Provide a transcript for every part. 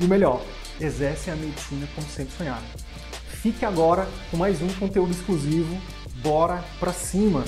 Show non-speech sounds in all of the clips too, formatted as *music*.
e o melhor, exercem a medicina como sempre sonharam. Fique agora com mais um conteúdo exclusivo. Bora pra cima!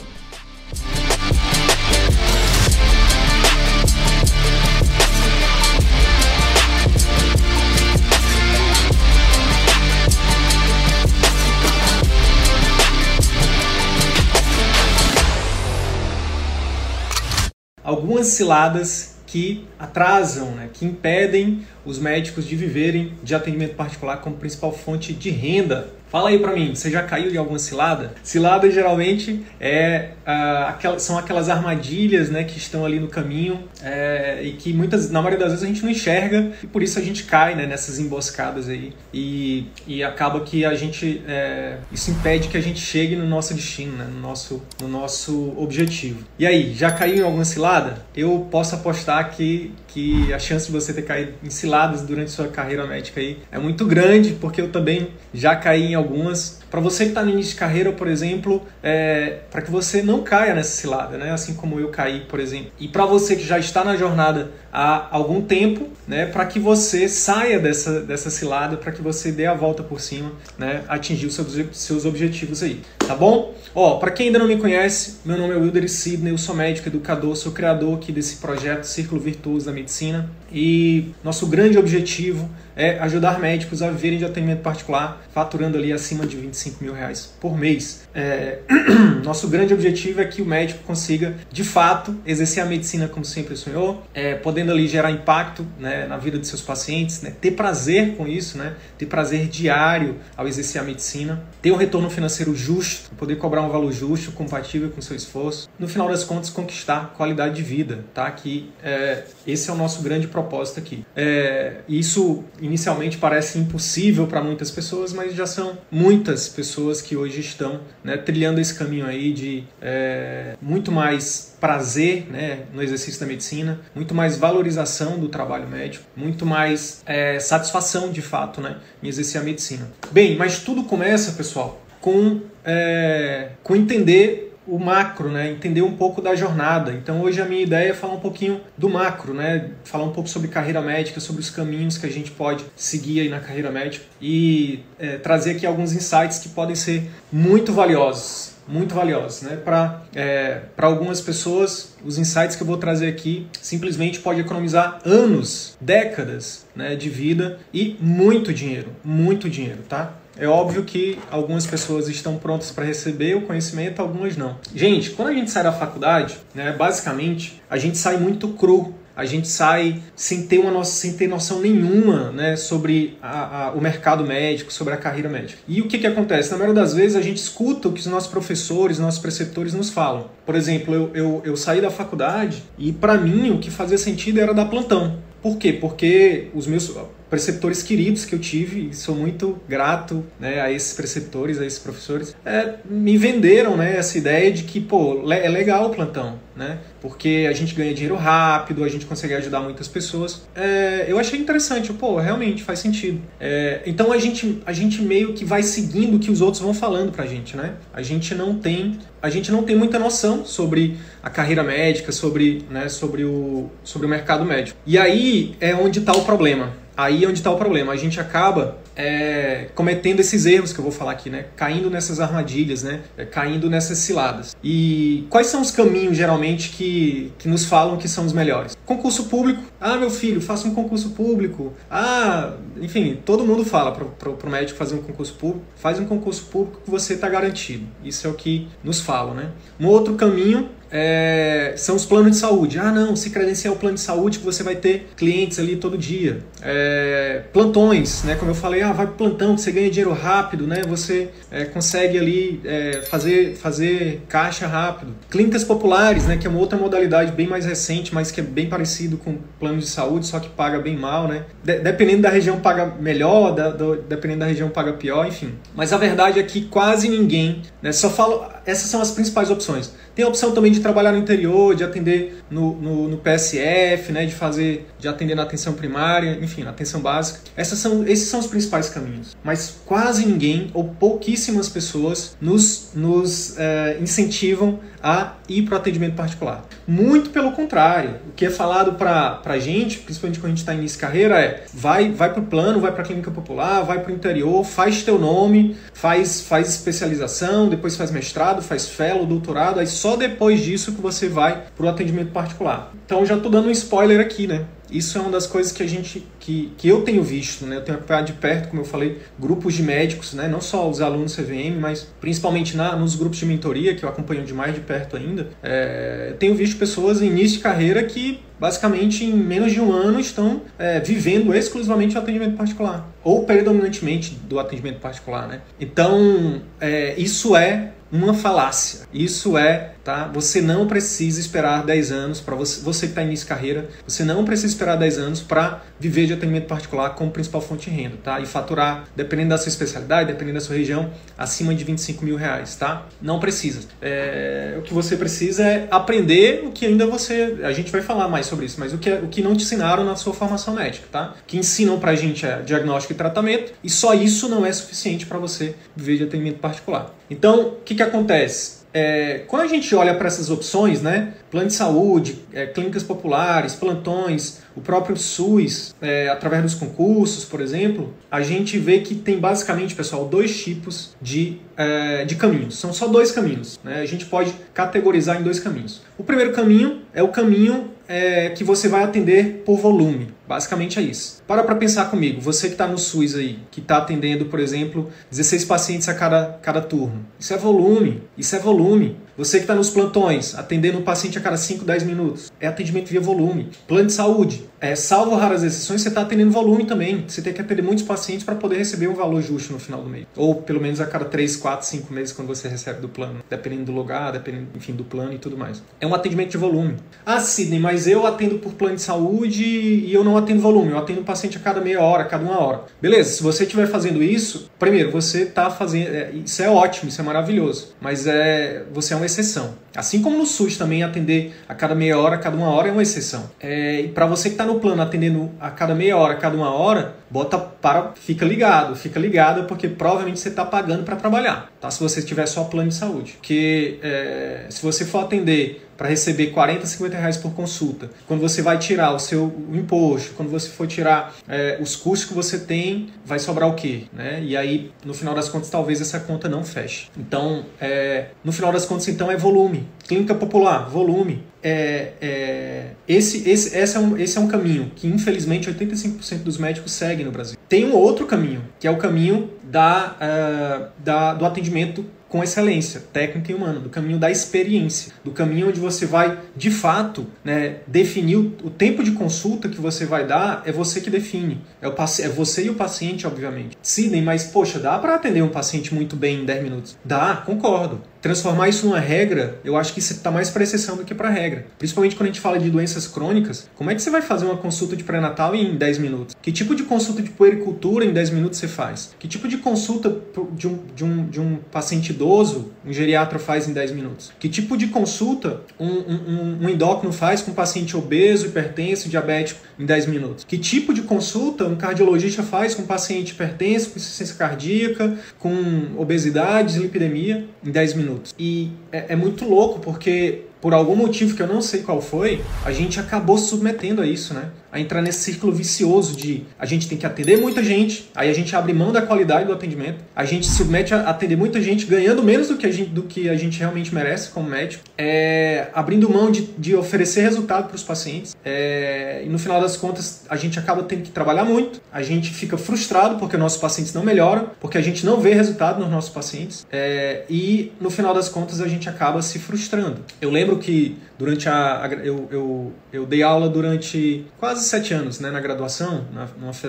Algumas ciladas que atrasam, né, que impedem os médicos de viverem de atendimento particular como principal fonte de renda Fala aí pra mim, você já caiu de alguma cilada? Cilada geralmente é, uh, aquelas, são aquelas armadilhas né, que estão ali no caminho é, e que muitas, na maioria das vezes a gente não enxerga e por isso a gente cai né, nessas emboscadas aí e, e acaba que a gente, é, isso impede que a gente chegue no nosso destino, né, no, nosso, no nosso objetivo. E aí, já caiu em alguma cilada? Eu posso apostar que, que a chance de você ter caído em ciladas durante sua carreira médica aí é muito grande, porque eu também já caí em algumas para você que está no início de carreira, por exemplo, é, para que você não caia nessa cilada, né? assim como eu caí, por exemplo. E para você que já está na jornada há algum tempo, né? para que você saia dessa, dessa cilada, para que você dê a volta por cima, né? atingir os seus, seus objetivos aí, tá bom? Ó, para quem ainda não me conhece, meu nome é Wilder Sidney, eu sou médico, educador, sou criador aqui desse projeto Círculo Virtuoso da Medicina e nosso grande objetivo é ajudar médicos a viverem de atendimento particular, faturando ali acima de 25 mil reais por mês. É... *clears throat* Nosso grande objetivo é que o médico consiga, de fato, exercer a medicina como sempre sonhou, é, podendo ali gerar impacto né, na vida de seus pacientes, né, ter prazer com isso, né, ter prazer diário ao exercer a medicina, ter um retorno financeiro justo, poder cobrar um valor justo, compatível com seu esforço. No final das contas, conquistar qualidade de vida, tá? Que é, esse é o nosso grande propósito aqui. É, isso inicialmente parece impossível para muitas pessoas, mas já são muitas pessoas que hoje estão né, trilhando esse caminho aí de é, muito mais prazer né, no exercício da medicina, muito mais valorização do trabalho médico, muito mais é, satisfação de fato né, em exercer a medicina. Bem, mas tudo começa, pessoal, com, é, com entender o macro, né? entender um pouco da jornada. Então hoje a minha ideia é falar um pouquinho do macro, né? falar um pouco sobre carreira médica, sobre os caminhos que a gente pode seguir aí na carreira médica e é, trazer aqui alguns insights que podem ser muito valiosos muito valiosos. Né? Para é, algumas pessoas, os insights que eu vou trazer aqui simplesmente pode economizar anos, décadas né, de vida e muito dinheiro, muito dinheiro, tá? É óbvio que algumas pessoas estão prontas para receber o conhecimento, algumas não. Gente, quando a gente sai da faculdade, né, basicamente, a gente sai muito cru a gente sai sem ter, uma noção, sem ter noção nenhuma né, sobre a, a, o mercado médico, sobre a carreira médica. E o que, que acontece? Na maioria das vezes a gente escuta o que os nossos professores, nossos preceptores nos falam. Por exemplo, eu, eu, eu saí da faculdade e para mim o que fazia sentido era dar plantão. Por quê? Porque os meus preceptores queridos que eu tive, e sou muito grato né, a esses preceptores, a esses professores, é, me venderam né, essa ideia de que pô, é legal o plantão, né? Porque a gente ganha dinheiro rápido, a gente consegue ajudar muitas pessoas. É, eu achei interessante, pô, realmente faz sentido. É, então a gente, a gente meio que vai seguindo o que os outros vão falando pra gente, né? A gente não tem, a gente não tem muita noção sobre a carreira médica, sobre, né, sobre, o, sobre o mercado médico. E aí é onde está o problema Aí é onde está o problema. A gente acaba é, cometendo esses erros que eu vou falar aqui, né? Caindo nessas armadilhas, né? É, caindo nessas ciladas. E quais são os caminhos, geralmente, que, que nos falam que são os melhores? Concurso público. Ah, meu filho, faça um concurso público. Ah, enfim, todo mundo fala para o médico fazer um concurso público. Faz um concurso público que você está garantido. Isso é o que nos falam, né? Um outro caminho é, são os planos de saúde. Ah, não, se credenciar o plano de saúde que você vai ter clientes ali todo dia. É, plantões, né? Como eu falei, ah, vai pro plantão, você ganha dinheiro rápido, né? Você é, consegue ali é, fazer, fazer caixa rápido. Clínicas populares, né? Que é uma outra modalidade bem mais recente, mas que é bem parecido com plano de saúde, só que paga bem mal, né? De, dependendo da região paga melhor, da, do, dependendo da região paga pior, enfim. Mas a verdade é que quase ninguém, né? Só falo, essas são as principais opções. Tem a opção também de trabalhar no interior, de atender no, no, no, PSF, né, de fazer, de atender na atenção primária, enfim, na atenção básica. Essas são, esses são os principais caminhos. Mas quase ninguém ou pouquíssimas pessoas nos, nos é, incentivam a ir para o atendimento particular. Muito pelo contrário, o que é falado para a gente, principalmente quando a gente está início de carreira, é vai, vai para o plano, vai para a clínica popular, vai para o interior, faz teu nome, faz, faz especialização, depois faz mestrado, faz fellow, doutorado, aí só depois disso que você vai para o atendimento particular. Então já estou dando um spoiler aqui, né? Isso é uma das coisas que a gente que, que eu tenho visto, né? Eu tenho acompanhado de perto, como eu falei, grupos de médicos, né? Não só os alunos CVM, mas principalmente na, nos grupos de mentoria, que eu acompanho de mais de perto ainda. É, tenho visto pessoas em início de carreira que basicamente em menos de um ano estão é, vivendo exclusivamente o atendimento particular ou predominantemente do atendimento particular, né? Então é, isso é uma falácia. Isso é, tá? Você não precisa esperar 10 anos para você, você que está início de carreira, você não precisa esperar 10 anos para viver de atendimento particular como principal fonte de renda, tá? E faturar, dependendo da sua especialidade, dependendo da sua região, acima de 25 mil reais, tá? Não precisa. É, o que você precisa é aprender o que ainda você. A gente vai falar mais sobre isso, mas o que, o que não te ensinaram na sua formação médica, tá? O que ensinam pra gente é diagnóstico e tratamento, e só isso não é suficiente para você viver de atendimento particular. Então, o que, que acontece? É, quando a gente olha para essas opções, né, plano de saúde, é, clínicas populares, plantões, o próprio SUS, é, através dos concursos, por exemplo, a gente vê que tem basicamente, pessoal, dois tipos de, é, de caminhos. São só dois caminhos. Né? A gente pode categorizar em dois caminhos. O primeiro caminho é o caminho é, que você vai atender por volume. Basicamente é isso. Para para pensar comigo, você que está no SUS aí, que está atendendo, por exemplo, 16 pacientes a cada, cada turno. Isso é volume, isso é volume. Você que está nos plantões, atendendo um paciente a cada 5, 10 minutos, é atendimento via volume. Plano de saúde, é, salvo raras exceções, você está atendendo volume também. Você tem que atender muitos pacientes para poder receber um valor justo no final do mês. Ou pelo menos a cada 3, 4, 5 meses quando você recebe do plano. Dependendo do lugar, dependendo, enfim, do plano e tudo mais. É um atendimento de volume. Ah, Sidney, mas eu atendo por plano de saúde e eu não atendo volume. Eu atendo o paciente a cada meia hora, a cada uma hora. Beleza, se você estiver fazendo isso, primeiro, você está fazendo... É, isso é ótimo, isso é maravilhoso. Mas é, você é um exceção. Assim como no SUS também atender a cada meia hora, a cada uma hora é uma exceção. É, e para você que está no plano atendendo a cada meia hora, a cada uma hora, bota para, fica ligado, fica ligado porque provavelmente você está pagando para trabalhar, tá? Se você tiver só plano de saúde, porque é, se você for atender para receber 40, 50 reais por consulta. Quando você vai tirar o seu imposto, quando você for tirar é, os custos que você tem, vai sobrar o quê? Né? E aí, no final das contas, talvez essa conta não feche. Então, é, no final das contas, então, é volume. Clínica popular, volume. É, é, esse, esse, esse, é um, esse é um caminho que, infelizmente, 85% dos médicos seguem no Brasil. Tem um outro caminho, que é o caminho da, uh, da, do atendimento com excelência técnica e humana, do caminho da experiência, do caminho onde você vai, de fato, né, definir o, o, tempo de consulta que você vai dar, é você que define. É, o, é você e o paciente, obviamente. Sidney, mas poxa, dá para atender um paciente muito bem em 10 minutos? Dá, concordo transformar isso numa regra, eu acho que isso está mais para exceção do que para regra. Principalmente quando a gente fala de doenças crônicas, como é que você vai fazer uma consulta de pré-natal em 10 minutos? Que tipo de consulta de puericultura em 10 minutos você faz? Que tipo de consulta de um, de um, de um paciente idoso um geriatra faz em 10 minutos? Que tipo de consulta um, um, um endócrino faz com um paciente obeso, hipertenso, diabético em 10 minutos? Que tipo de consulta um cardiologista faz com um paciente hipertenso, com insuficiência cardíaca, com obesidade, dislipidemia em 10 minutos? Minutos. E é, é muito louco porque por algum motivo que eu não sei qual foi, a gente acabou submetendo a isso, né? Entrar nesse círculo vicioso de a gente tem que atender muita gente, aí a gente abre mão da qualidade do atendimento, a gente se submete a atender muita gente ganhando menos do que a gente, do que a gente realmente merece como médico, é, abrindo mão de, de oferecer resultado para os pacientes, é, e no final das contas a gente acaba tendo que trabalhar muito, a gente fica frustrado porque nossos pacientes não melhoram, porque a gente não vê resultado nos nossos pacientes, é, e no final das contas a gente acaba se frustrando. Eu lembro lembro que durante a, a eu, eu, eu dei aula durante quase sete anos né, na graduação na,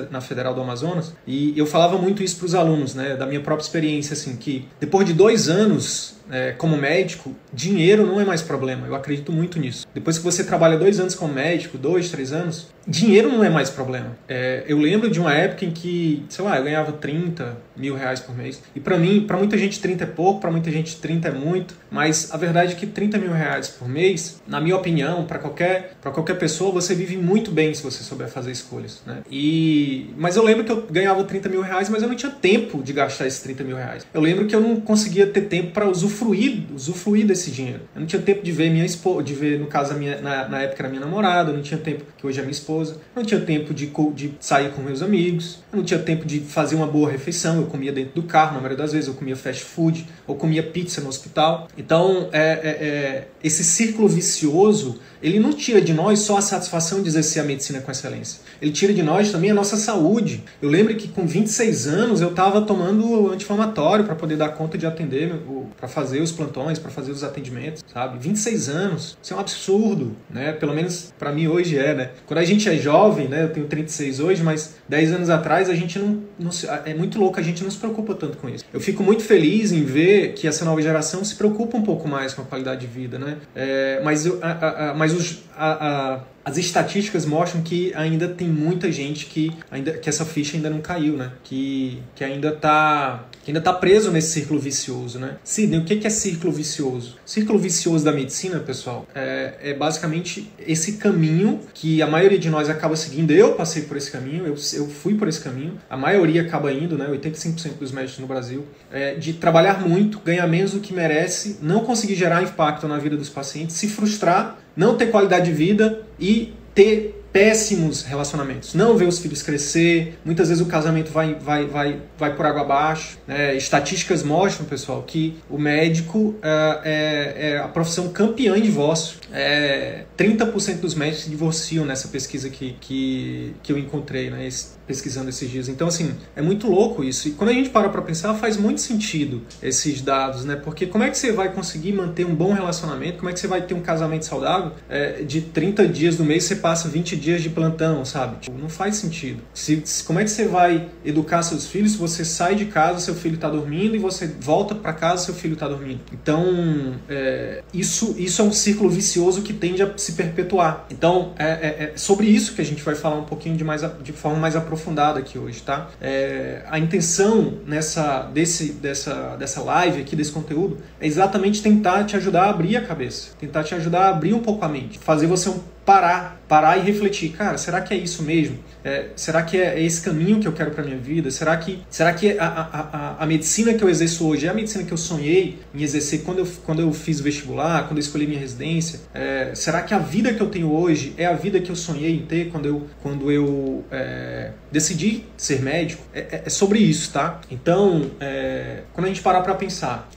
na Federal do Amazonas e eu falava muito isso para os alunos né, da minha própria experiência assim que depois de dois anos é, como médico, dinheiro não é mais problema. Eu acredito muito nisso. Depois que você trabalha dois anos como médico, dois, três anos, dinheiro não é mais problema. É, eu lembro de uma época em que, sei lá, eu ganhava 30 mil reais por mês. E para mim, para muita gente 30 é pouco, para muita gente 30 é muito. Mas a verdade é que 30 mil reais por mês, na minha opinião, para qualquer, qualquer pessoa, você vive muito bem se você souber fazer escolhas. Né? E, mas eu lembro que eu ganhava 30 mil reais, mas eu não tinha tempo de gastar esses 30 mil reais. Eu lembro que eu não conseguia ter tempo para usufruir, usufruir desse dinheiro. Eu não tinha tempo de ver minha esposa, de ver, no caso, minha, na, na época era minha namorada, eu não tinha tempo, que hoje é minha esposa, eu não tinha tempo de, de sair com meus amigos, eu não tinha tempo de fazer uma boa refeição, eu comia dentro do carro, na maioria das vezes eu comia fast food, ou comia pizza no hospital. Então, é, é, é, esse círculo vicioso, ele não tira de nós só a satisfação de exercer a medicina com excelência. Ele tira de nós também a nossa saúde. Eu lembro que com 26 anos eu estava tomando anti-inflamatório para poder dar conta de atender, para fazer os plantões, para fazer os atendimentos, sabe? 26 anos. Isso é um absurdo, né? Pelo menos para mim hoje é, né? Quando a gente é jovem, né? Eu tenho 36 hoje, mas 10 anos atrás a gente não, não é muito louco, a gente não se preocupa tanto com isso. Eu fico muito feliz em ver que essa nova geração se preocupa um pouco mais com a qualidade de vida, né? É, mas, a, a, a, mas os, a, as estatísticas mostram que ainda tem muita gente que ainda que essa ficha ainda não caiu, né? Que, que ainda está que ainda tá preso nesse círculo vicioso, né? Sidney, o que é círculo vicioso? Círculo vicioso da medicina, pessoal, é, é basicamente esse caminho que a maioria de nós acaba seguindo. Eu passei por esse caminho, eu, eu fui por esse caminho. A maioria acaba indo, né? 85% dos médicos no Brasil, é, de trabalhar muito, ganhar menos do que merece, não conseguir gerar impacto na vida dos pacientes, se frustrar, não ter qualidade de vida e ter péssimos relacionamentos. Não ver os filhos crescer, muitas vezes o casamento vai, vai, vai, vai por água abaixo. É, estatísticas mostram, pessoal, que o médico uh, é, é, a profissão campeã em divórcio. É, 30% dos médicos se divorciam nessa pesquisa que, que, que eu encontrei, né, pesquisando esses dias. Então, assim, é muito louco isso. E quando a gente para para pensar, faz muito sentido esses dados, né? Porque como é que você vai conseguir manter um bom relacionamento? Como é que você vai ter um casamento saudável? É, de 30 dias do mês, você passa 20 dias de plantão, sabe? Tipo, não faz sentido. Se, como é que você vai educar seus filhos se você sai de casa, seu filho está dormindo e você volta para casa, seu filho está dormindo? Então, é, isso, isso é um círculo vicioso que tende a se perpetuar. Então, é, é, é sobre isso que a gente vai falar um pouquinho de, mais, de forma mais aprofundada aqui hoje, tá? É, a intenção nessa, desse, dessa, dessa live aqui, desse conteúdo, é exatamente tentar te ajudar a abrir a cabeça, tentar te ajudar a abrir um pouco a mente, fazer você um parar, parar e refletir, cara, será que é isso mesmo? É, será que é esse caminho que eu quero para minha vida? Será que, será que a, a, a, a, medicina que eu exerço hoje é a medicina que eu sonhei em exercer quando eu, quando eu fiz vestibular, quando eu escolhi minha residência? É, será que a vida que eu tenho hoje é a vida que eu sonhei em ter quando eu, quando eu é, decidi ser médico? É, é, é sobre isso, tá? Então, é, quando a gente parar para pensar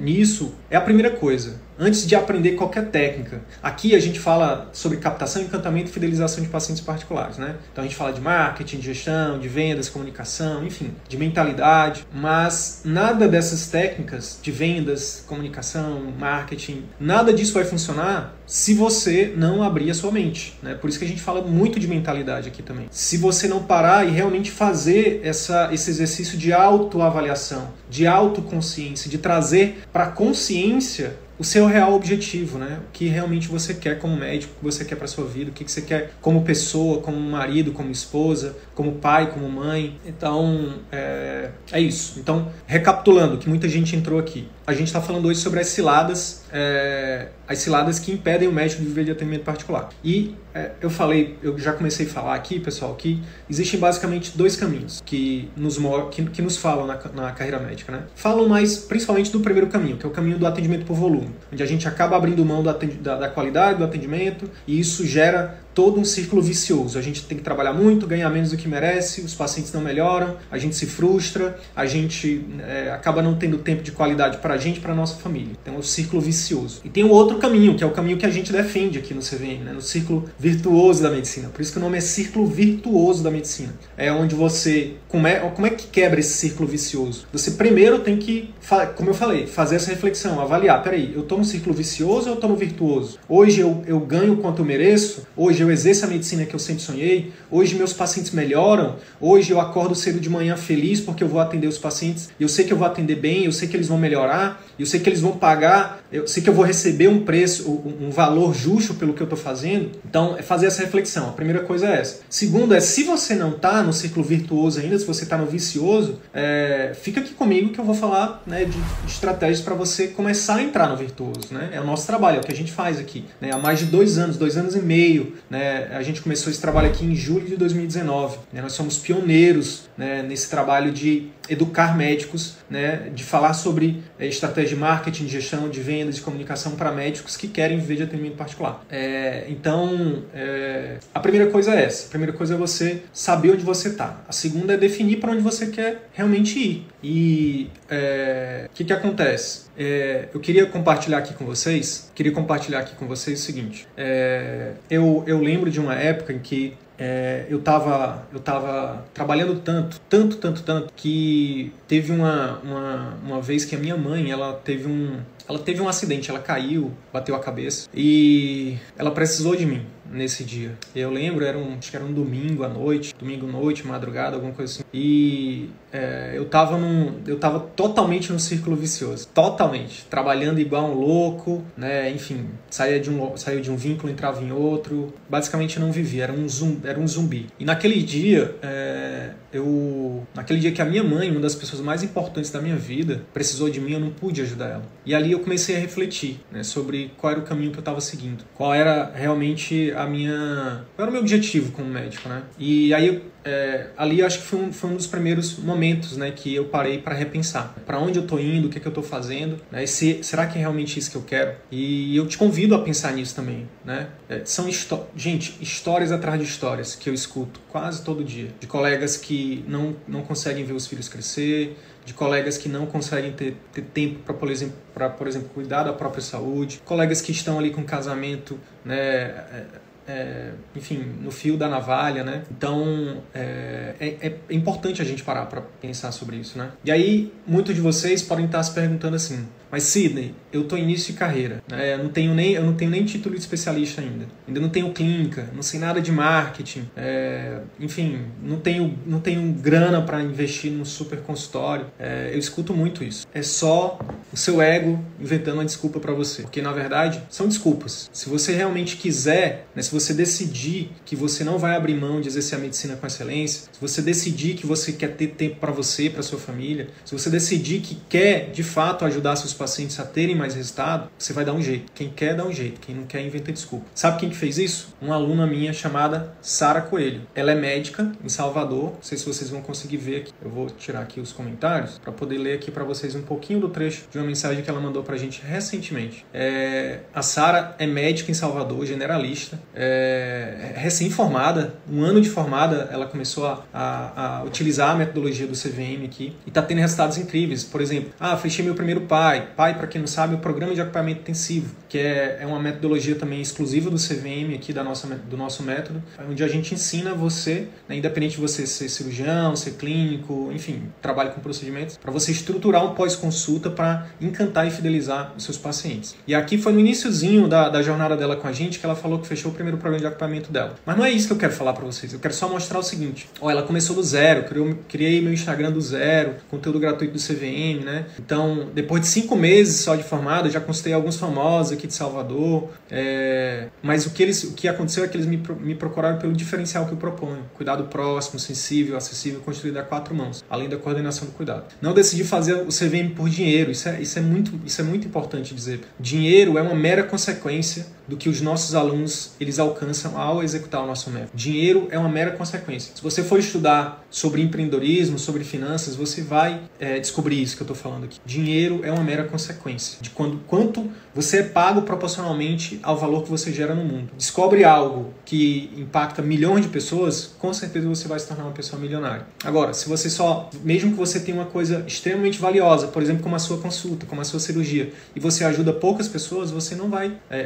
nisso, é a primeira coisa antes de aprender qualquer técnica. Aqui a gente fala sobre captação, encantamento e fidelização de pacientes particulares, né? Então a gente fala de marketing, de gestão, de vendas, comunicação, enfim, de mentalidade, mas nada dessas técnicas de vendas, comunicação, marketing, nada disso vai funcionar se você não abrir a sua mente, né? Por isso que a gente fala muito de mentalidade aqui também. Se você não parar e realmente fazer essa, esse exercício de autoavaliação, de autoconsciência, de trazer para a consciência o seu real objetivo, né? O que realmente você quer como médico, o que você quer para sua vida, o que você quer como pessoa, como marido, como esposa, como pai, como mãe. Então, é, é isso. Então, recapitulando, que muita gente entrou aqui. A gente está falando hoje sobre as ciladas, é, as ciladas que impedem o médico de viver de atendimento particular. E é, eu falei, eu já comecei a falar aqui, pessoal, que existem basicamente dois caminhos que nos, que, que nos falam na, na carreira médica, né? Falam mais principalmente do primeiro caminho, que é o caminho do atendimento por volume, onde a gente acaba abrindo mão da, da qualidade do atendimento e isso gera todo um círculo vicioso. A gente tem que trabalhar muito, ganhar menos do que merece, os pacientes não melhoram, a gente se frustra, a gente é, acaba não tendo tempo de qualidade para a gente, para nossa família. Então é um círculo vicioso. E tem um outro caminho, que é o caminho que a gente defende aqui no CVM, né? no círculo virtuoso da medicina. Por isso que o nome é círculo virtuoso da medicina. É onde você como é, como é que quebra esse círculo vicioso? Você primeiro tem que, como eu falei, fazer essa reflexão, avaliar, peraí, eu estou no círculo vicioso ou eu estou no virtuoso? Hoje eu, eu ganho quanto eu mereço? Hoje eu exerço a medicina que eu sempre sonhei? Hoje meus pacientes melhoram? Hoje eu acordo cedo de manhã feliz porque eu vou atender os pacientes, eu sei que eu vou atender bem, eu sei que eles vão melhorar, eu sei que eles vão pagar, eu sei que eu vou receber um preço, um valor justo pelo que eu estou fazendo. Então, é fazer essa reflexão. A primeira coisa é essa. Segundo é, se você não está no círculo virtuoso ainda, se você está no vicioso, é, fica aqui comigo que eu vou falar né, de estratégias para você começar a entrar no virtuoso. Né? É o nosso trabalho, é o que a gente faz aqui. Né? Há mais de dois anos, dois anos e meio, né? a gente começou esse trabalho aqui em julho de 2019. Né? Nós somos pioneiros né, nesse trabalho de educar médicos, né, de falar sobre é, estratégia de marketing, de gestão, de vendas, de comunicação para médicos que querem viver de atendimento particular. É, então, é, a primeira coisa é essa. A primeira coisa é você saber onde você está. A segunda é definir para onde você quer realmente ir. E o é, que, que acontece? É, eu queria compartilhar aqui com vocês, queria compartilhar aqui com vocês o seguinte. É, eu, eu lembro de uma época em que é, eu estava eu tava trabalhando tanto, tanto, tanto, tanto, que teve uma, uma, uma vez que a minha mãe, ela teve um, ela teve um acidente, ela caiu, bateu a cabeça e ela precisou de mim nesse dia. Eu lembro, era um, acho que era um domingo à noite, domingo noite, madrugada, alguma coisa assim. E é, eu tava num, eu tava totalmente no círculo vicioso, totalmente, trabalhando igual um louco, né? Enfim, saía de um, saía de um vínculo, entrava em outro. Basicamente não vivia, era um zumbi, era um zumbi. E naquele dia, é, eu, naquele dia que a minha mãe, uma das pessoas mais importantes da minha vida, precisou de mim, eu não pude ajudar ela. E ali eu comecei a refletir, né, sobre qual era o caminho que eu estava seguindo, qual era realmente a minha, qual era o meu objetivo como médico, né? E aí é, ali acho que foi um, foi um dos primeiros momentos né, que eu parei para repensar para onde eu estou indo, o que, é que eu estou fazendo, né, se, será que é realmente isso que eu quero? E eu te convido a pensar nisso também. Né? É, são gente, histórias atrás de histórias que eu escuto quase todo dia, de colegas que não, não conseguem ver os filhos crescer, de colegas que não conseguem ter, ter tempo para, por exemplo, por exemplo, cuidar da própria saúde, colegas que estão ali com casamento né, é, enfim, no fio da navalha, né? Então é, é, é importante a gente parar para pensar sobre isso, né? E aí muitos de vocês podem estar se perguntando assim: mas Sidney, eu estou início de carreira, né? eu, não tenho nem, eu não tenho nem título de especialista ainda, ainda não tenho clínica, não sei nada de marketing, é, enfim, não tenho, não tenho grana para investir num super consultório. É, eu escuto muito isso. É só o seu ego inventando uma desculpa para você, porque na verdade são desculpas. Se você realmente quiser, né, se você decidir que você não vai abrir mão de exercer a medicina com excelência, se você decidir que você quer ter tempo para você, para sua família, se você decidir que quer de fato ajudar seus pacientes a terem mais resultado, você vai dar um jeito. Quem quer, dá um jeito. Quem não quer, inventa desculpa. Sabe quem que fez isso? Uma aluna minha chamada Sara Coelho. Ela é médica em Salvador. Não sei se vocês vão conseguir ver aqui. Eu vou tirar aqui os comentários para poder ler aqui para vocês um pouquinho do trecho de uma mensagem que ela mandou para a gente recentemente. É... A Sara é médica em Salvador, generalista, é... recém-formada, um ano de formada, ela começou a, a, a utilizar a metodologia do CVM aqui e está tendo resultados incríveis. Por exemplo, ah, fechei meu primeiro pai, PAI, para quem não sabe, é o Programa de Acompanhamento Intensivo, que é, é uma metodologia também exclusiva do CVM aqui da nossa, do nosso método, onde a gente ensina você, né, independente de você ser cirurgião, ser clínico, enfim, trabalho com procedimentos, para você estruturar um pós-consulta para encantar e fidelizar os seus pacientes. E aqui foi no iníciozinho da, da jornada dela com a gente que ela falou que fechou o primeiro programa de acompanhamento dela. Mas não é isso que eu quero falar para vocês, eu quero só mostrar o seguinte, ó, ela começou do zero, criou, criei meu Instagram do zero, conteúdo gratuito do CVM, né? Então, depois de cinco meses só de formado, já consultei alguns famosos aqui de Salvador, é, mas o que, eles, o que aconteceu é que eles me, me procuraram pelo diferencial que eu proponho: cuidado próximo, sensível, acessível, construído a quatro mãos, além da coordenação do cuidado. Não decidi fazer o CVM por dinheiro, isso é, isso é, muito, isso é muito importante dizer. Dinheiro é uma mera consequência do que os nossos alunos eles alcançam ao executar o nosso método. Dinheiro é uma mera consequência. Se você for estudar sobre empreendedorismo, sobre finanças, você vai é, descobrir isso que eu estou falando aqui. Dinheiro é uma mera consequência de quando, quanto você é pago proporcionalmente ao valor que você gera no mundo. Descobre algo que impacta milhões de pessoas, com certeza você vai se tornar uma pessoa milionária. Agora, se você só, mesmo que você tenha uma coisa extremamente valiosa, por exemplo, como a sua consulta, como a sua cirurgia, e você ajuda poucas pessoas, você não vai, é, é,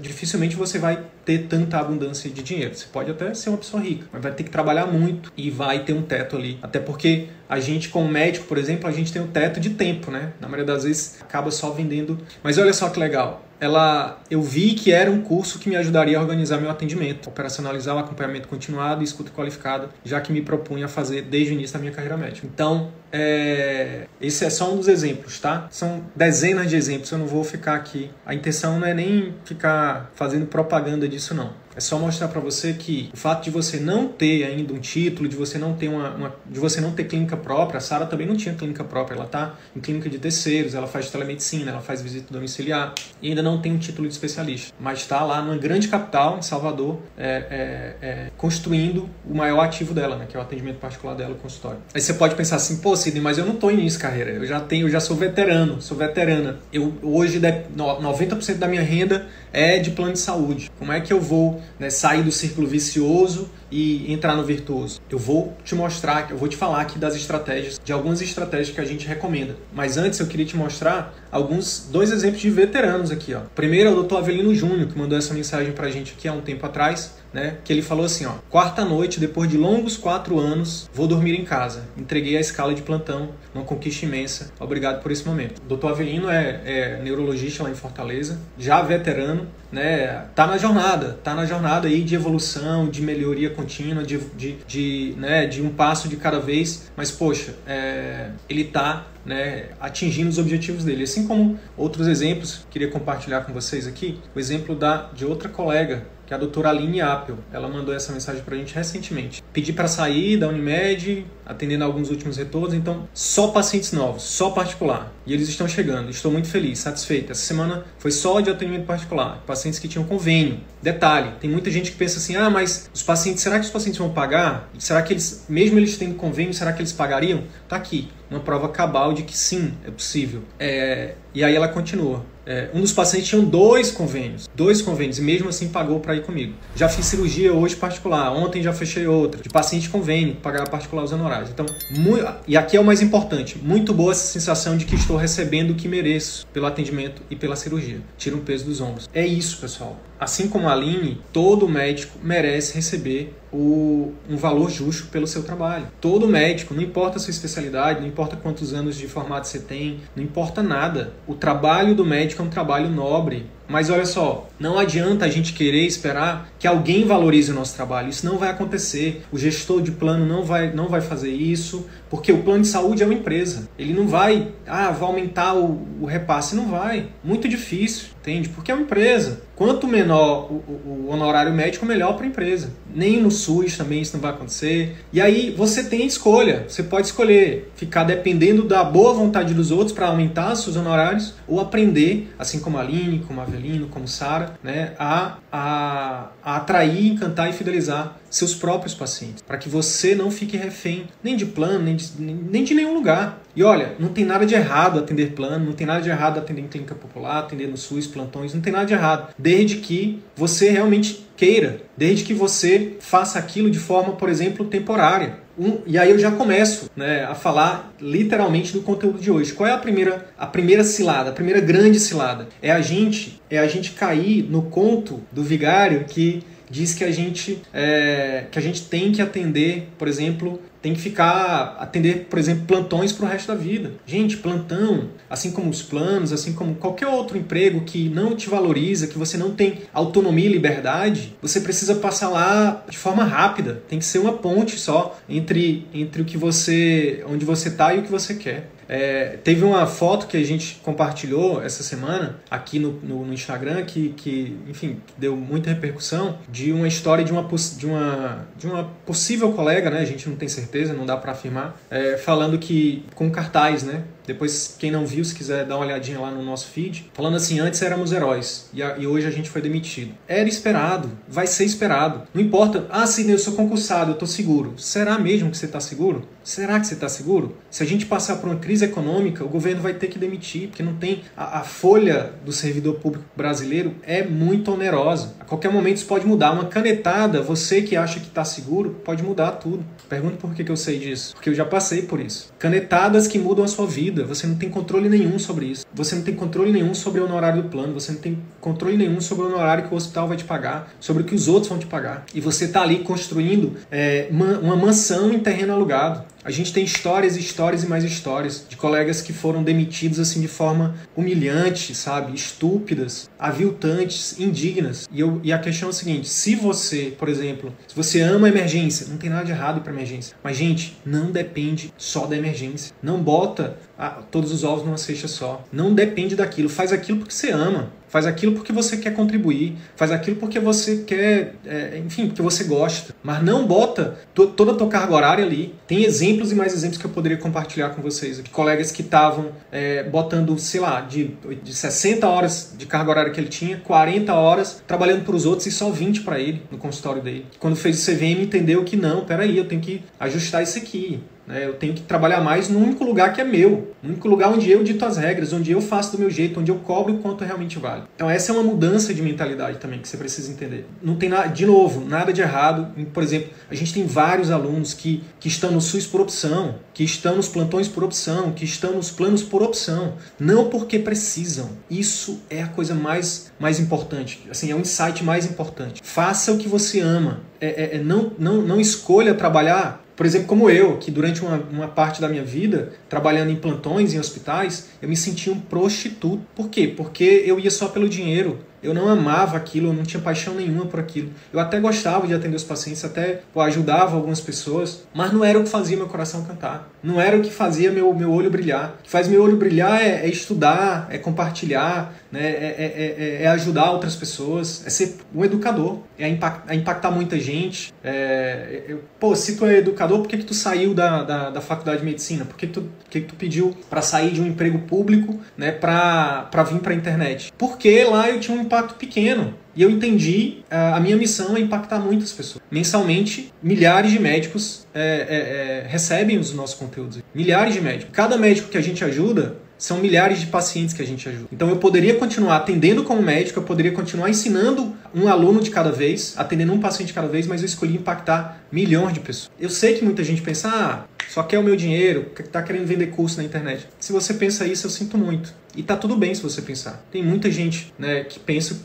dificilmente você vai ter tanta abundância de dinheiro. Você pode até ser uma pessoa rica, mas vai ter que trabalhar muito e vai ter um teto ali. Até porque a gente, como médico, por exemplo, a gente tem um teto de tempo, né? Na maioria das vezes acaba só vendendo. Mas olha só que legal ela, eu vi que era um curso que me ajudaria a organizar meu atendimento, operacionalizar o acompanhamento continuado e escuta qualificada, já que me propunha a fazer desde o início da minha carreira médica. Então, é, esse é só um dos exemplos, tá? São dezenas de exemplos, eu não vou ficar aqui. A intenção não é nem ficar fazendo propaganda disso, não. É só mostrar para você que o fato de você não ter ainda um título, de você não ter uma, uma de você não ter clínica própria, a Sara também não tinha clínica própria, ela tá em clínica de terceiros, ela faz telemedicina, ela faz visita domiciliar e ainda não tem um título de especialista, mas está lá numa grande capital, em Salvador, é, é, é, construindo o maior ativo dela, né, que é o atendimento particular dela, o consultório. Aí você pode pensar assim, pô, Sidney, mas eu não tô início de carreira, eu já tenho, eu já sou veterano, sou veterana. Eu hoje 90% da minha renda é de plano de saúde. Como é que eu vou né, sair do círculo vicioso e entrar no virtuoso? Eu vou te mostrar, eu vou te falar aqui das estratégias, de algumas estratégias que a gente recomenda. Mas antes eu queria te mostrar alguns dois exemplos de veteranos aqui, ó. Primeiro é o Dr. Avelino Júnior, que mandou essa mensagem pra gente aqui há um tempo atrás né? Que ele falou assim, ó, quarta noite, depois de longos quatro anos, vou dormir em casa. Entreguei a escala de plantão, uma conquista imensa. Obrigado por esse momento. O Dr. Avelino é, é neurologista lá em Fortaleza, já veterano, né? Tá na jornada, tá na jornada aí de evolução, de melhoria contínua, de, de, de, né, de um passo de cada vez. Mas poxa, é, ele tá né, atingindo os objetivos dele. Assim como outros exemplos, queria compartilhar com vocês aqui, o exemplo da de outra colega que é a doutora Aline Apple. Ela mandou essa mensagem para a gente recentemente. Pedi para sair da Unimed, atendendo alguns últimos retornos, então só pacientes novos, só particular. E eles estão chegando. Estou muito feliz, satisfeito. Essa semana foi só de atendimento particular, pacientes que tinham convênio. Detalhe, tem muita gente que pensa assim: "Ah, mas os pacientes, será que os pacientes vão pagar? Será que eles, mesmo eles tendo convênio, será que eles pagariam?" Tá aqui, uma prova cabal de que sim, é possível. É... e aí ela continua. É, um dos pacientes tinha dois convênios, dois convênios, e mesmo assim pagou para ir comigo. Já fiz cirurgia hoje particular, ontem já fechei outra, de paciente convênio, pagar particular os honorários. Então, muito, e aqui é o mais importante, muito boa essa sensação de que estou recebendo o que mereço pelo atendimento e pela cirurgia. Tira um peso dos ombros. É isso, pessoal. Assim como a Aline, todo médico merece receber o, um valor justo pelo seu trabalho. Todo médico, não importa a sua especialidade, não importa quantos anos de formato você tem, não importa nada. O trabalho do médico é um trabalho nobre, mas olha só, não adianta a gente querer esperar que alguém valorize o nosso trabalho. Isso não vai acontecer. O gestor de plano não vai, não vai fazer isso, porque o plano de saúde é uma empresa. Ele não vai, ah, vai aumentar o, o repasse. Não vai. Muito difícil, entende? Porque é uma empresa. Quanto menor o, o, o honorário médico, melhor para a empresa. Nem no SUS também isso não vai acontecer. E aí você tem escolha. Você pode escolher ficar dependendo da boa vontade dos outros para aumentar seus honorários ou aprender, assim como a Aline, como a Avelino, como Sara, né, a, a, a atrair, encantar e fidelizar seus próprios pacientes, para que você não fique refém nem de plano, nem de, nem de nenhum lugar. E olha, não tem nada de errado atender plano, não tem nada de errado atender em clínica popular, atender no SUS, plantões, não tem nada de errado, desde que você realmente queira, desde que você faça aquilo de forma, por exemplo, temporária. Um, e aí eu já começo né, a falar literalmente do conteúdo de hoje. Qual é a primeira, a primeira cilada, a primeira grande cilada? É a gente, é a gente cair no conto do vigário que diz que a gente, é, que a gente tem que atender, por exemplo, tem que ficar atender, por exemplo, plantões para o resto da vida. Gente, plantão, assim como os planos, assim como qualquer outro emprego que não te valoriza, que você não tem autonomia e liberdade, você precisa passar lá de forma rápida. Tem que ser uma ponte só entre entre o que você, onde você está e o que você quer. É, teve uma foto que a gente compartilhou essa semana aqui no, no, no, Instagram que, que, enfim, deu muita repercussão de uma história de uma, de uma, de uma possível colega, né? A gente não tem certeza, não dá para afirmar, é, falando que com cartaz, né? Depois, quem não viu, se quiser dar uma olhadinha lá no nosso feed, falando assim: antes éramos heróis e, a, e hoje a gente foi demitido. Era esperado, vai ser esperado. Não importa, ah, sim, eu sou concursado, eu tô seguro. Será mesmo que você está seguro? Será que você está seguro? Se a gente passar por uma crise econômica, o governo vai ter que demitir, porque não tem. A, a folha do servidor público brasileiro é muito onerosa. A qualquer momento isso pode mudar. Uma canetada, você que acha que está seguro, pode mudar tudo. Pergunto por que, que eu sei disso. Porque eu já passei por isso. Canetadas que mudam a sua vida. Você não tem controle nenhum sobre isso. Você não tem controle nenhum sobre o honorário do plano. Você não tem controle nenhum sobre o honorário que o hospital vai te pagar, sobre o que os outros vão te pagar. E você está ali construindo é, uma mansão em terreno alugado. A gente tem histórias e histórias e mais histórias de colegas que foram demitidos assim de forma humilhante, sabe? Estúpidas, aviltantes, indignas. E, eu, e a questão é a seguinte: se você, por exemplo, se você ama emergência, não tem nada de errado para emergência. Mas, gente, não depende só da emergência. Não bota ah, todos os ovos numa cesta só. Não depende daquilo. Faz aquilo porque você ama. Faz aquilo porque você quer contribuir, faz aquilo porque você quer, é, enfim, porque você gosta. Mas não bota toda a tua carga horária ali. Tem exemplos e mais exemplos que eu poderia compartilhar com vocês. De colegas que estavam é, botando, sei lá, de, de 60 horas de carga horária que ele tinha, 40 horas trabalhando para os outros e só 20 para ele no consultório dele. Quando fez o CVM, entendeu que não, peraí, eu tenho que ajustar isso aqui. Né? Eu tenho que trabalhar mais no único lugar que é meu, no único lugar onde eu dito as regras, onde eu faço do meu jeito, onde eu cobro o quanto realmente vale. Então essa é uma mudança de mentalidade também que você precisa entender. Não tem nada, de novo, nada de errado. Por exemplo, a gente tem vários alunos que, que estão no SUS por opção, que estão nos plantões por opção, que estão nos planos por opção, não porque precisam. Isso é a coisa mais, mais importante, assim, é o insight mais importante. Faça o que você ama. É, é, é não, não, não escolha trabalhar por exemplo, como eu, que durante uma, uma parte da minha vida, trabalhando em plantões, em hospitais, eu me sentia um prostituto. Por quê? Porque eu ia só pelo dinheiro. Eu não amava aquilo, eu não tinha paixão nenhuma por aquilo. Eu até gostava de atender os pacientes, até pô, ajudava algumas pessoas, mas não era o que fazia meu coração cantar. Não era o que fazia meu, meu olho brilhar. O que faz meu olho brilhar é, é estudar, é compartilhar, né? É, é, é, é, ajudar outras pessoas, é ser um educador, é impactar, é impactar muita gente. É, eu, pô, se tu é educador, por que, que tu saiu da, da, da faculdade de medicina? Por que, que, tu, que, que tu pediu para sair de um emprego público né, para vir para a internet? Porque lá eu tinha um impacto pequeno. E eu entendi, a minha missão é impactar muitas pessoas. Mensalmente, milhares de médicos é, é, é, recebem os nossos conteúdos. Milhares de médicos. Cada médico que a gente ajuda, são milhares de pacientes que a gente ajuda. Então eu poderia continuar atendendo como médico, eu poderia continuar ensinando um aluno de cada vez, atendendo um paciente de cada vez, mas eu escolhi impactar milhões de pessoas. Eu sei que muita gente pensa, ah, só quer o meu dinheiro, está querendo vender curso na internet. Se você pensa isso, eu sinto muito. E tá tudo bem se você pensar. Tem muita gente, né, que pensa,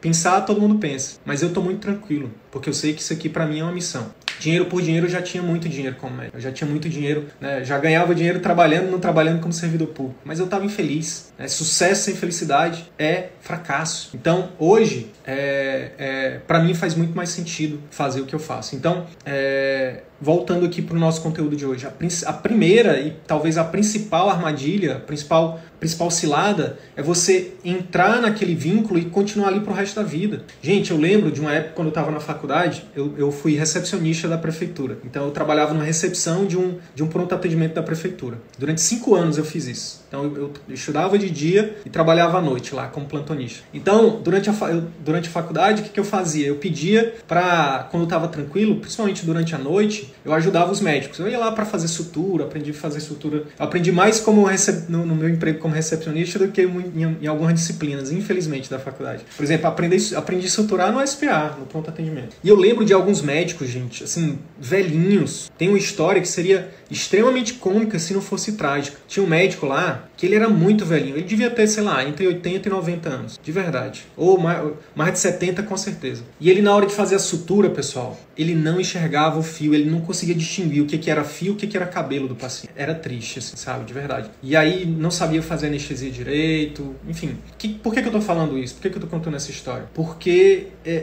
pensar todo mundo pensa, mas eu tô muito tranquilo, porque eu sei que isso aqui para mim é uma missão. Dinheiro por dinheiro eu já tinha muito dinheiro como médico. Eu já tinha muito dinheiro, né, já ganhava dinheiro trabalhando, não trabalhando como servidor público, mas eu tava infeliz. Né? Sucesso sem felicidade é fracasso. Então, hoje, é, é para mim faz muito mais sentido fazer o que eu faço. Então, é, voltando aqui para o nosso conteúdo de hoje, a, a, primeira e talvez a principal armadilha, a principal, principal cilada é você entrar naquele vínculo e continuar ali para o resto da vida. Gente, eu lembro de uma época quando eu estava na faculdade, eu, eu fui recepcionista da prefeitura. Então eu trabalhava numa recepção de um, de um pronto atendimento da prefeitura. Durante cinco anos eu fiz isso. Então eu, eu, eu estudava de dia e trabalhava à noite lá como plantonista. Então, durante a, eu, durante a faculdade, o que, que eu fazia? Eu pedia para, quando eu estava tranquilo, principalmente durante a noite, eu ajudava os médicos. Eu ia lá para fazer sutura, aprendi a fazer sutura. Eu aprendi mais como recep... no, no, meu emprego como recepcionista do que em, em, algumas disciplinas, infelizmente, da faculdade. Por exemplo, aprendi, aprendi a suturar no SPA, no pronto atendimento. E eu lembro de alguns médicos, gente, assim, velhinhos. Tem uma história que seria extremamente cômica se não fosse trágica. Tinha um médico lá que ele era muito velhinho. Ele devia ter, sei lá, entre 80 e 90 anos, de verdade. Ou mais, mais de 70 com certeza. E ele na hora de fazer a sutura, pessoal, ele não enxergava o fio, ele não conseguia distinguir o que, que era fio, o que, que era cabelo do paciente. Era triste, assim, sabe, de verdade. E aí não sabia fazer anestesia direito, enfim. Que, por que, que eu tô falando isso? Por que, que eu tô contando essa história? Porque é, é,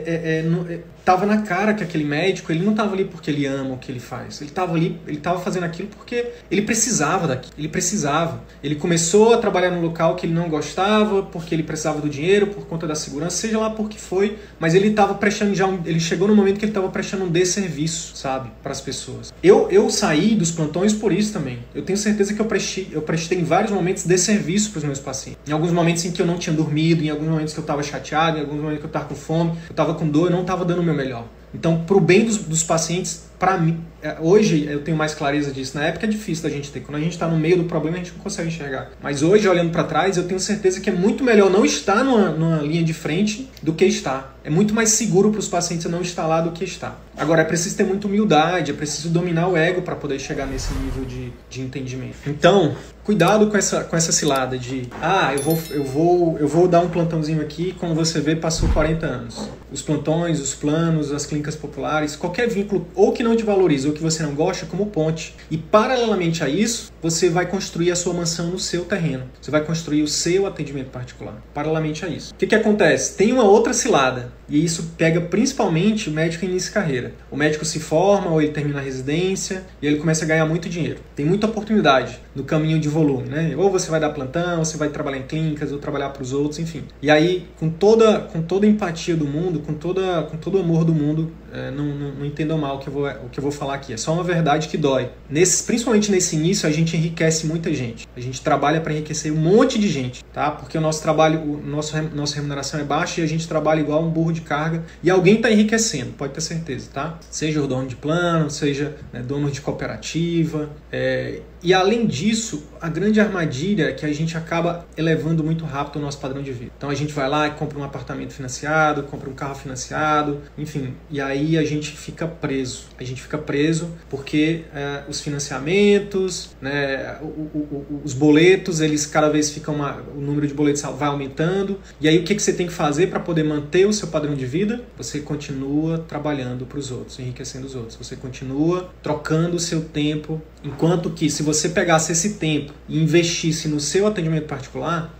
é, é tava na cara que aquele médico, ele não tava ali porque ele ama o que ele faz. Ele tava ali, ele tava fazendo aquilo porque ele precisava daquilo. Ele precisava. Ele começou a trabalhar num local que ele não gostava, porque ele precisava do dinheiro, por conta da segurança, seja lá por que foi, mas ele tava prestando já um, ele chegou no momento que ele tava prestando um desserviço, sabe, para as pessoas. Eu eu saí dos plantões por isso também. Eu tenho certeza que eu prestei, eu prestei em vários momentos desserviço para os meus pacientes. Em alguns momentos em que eu não tinha dormido, em alguns momentos que eu estava chateado, em alguns momentos que eu estava com fome, eu estava com dor, eu não estava dando o meu melhor. Então, para o bem dos, dos pacientes, para mim, é, hoje eu tenho mais clareza disso. Na época é difícil da gente ter. Quando a gente está no meio do problema, a gente não consegue enxergar. Mas hoje, olhando para trás, eu tenho certeza que é muito melhor não estar numa, numa linha de frente do que estar. É muito mais seguro para os pacientes não estar lá do que estar. Agora, é preciso ter muita humildade, é preciso dominar o ego para poder chegar nesse nível de, de entendimento. Então, cuidado com essa, com essa cilada de ah, eu vou, eu, vou, eu vou dar um plantãozinho aqui, como você vê, passou 40 anos. Os plantões, os planos, as clínicas populares, qualquer vínculo ou que não te valoriza ou que você não gosta, como ponte. E paralelamente a isso, você vai construir a sua mansão no seu terreno. Você vai construir o seu atendimento particular. Paralelamente a isso. O que, que acontece? Tem uma outra cilada. E isso pega principalmente o médico em início de carreira. O médico se forma ou ele termina a residência e ele começa a ganhar muito dinheiro. Tem muita oportunidade no caminho de volume, né? Ou você vai dar plantão, ou você vai trabalhar em clínicas, ou trabalhar para os outros, enfim. E aí, com toda, com toda a empatia do mundo, com, toda, com todo o amor do mundo, é, não, não, não, entendam mal o que, eu vou, o que eu vou falar aqui. É só uma verdade que dói. Nesse, principalmente nesse início, a gente enriquece muita gente. A gente trabalha para enriquecer um monte de gente, tá? Porque o nosso trabalho, o nosso, nossa remuneração é baixa e a gente trabalha igual um burro de carga. E alguém está enriquecendo, pode ter certeza, tá? Seja o dono de plano, seja né, dono de cooperativa. É, e além disso, a grande armadilha é que a gente acaba elevando muito rápido o nosso padrão de vida. Então a gente vai lá e compra um apartamento financiado, compra um carro financiado, enfim, e aí a gente fica preso. A gente fica preso porque é, os financiamentos, né, o, o, o, os boletos, eles cada vez ficam uma, o número de boletos vai aumentando. E aí o que, que você tem que fazer para poder manter o seu padrão de vida? Você continua trabalhando para os outros, enriquecendo os outros. Você continua trocando o seu tempo, enquanto que se você pegasse esse tempo e investisse no seu atendimento particular,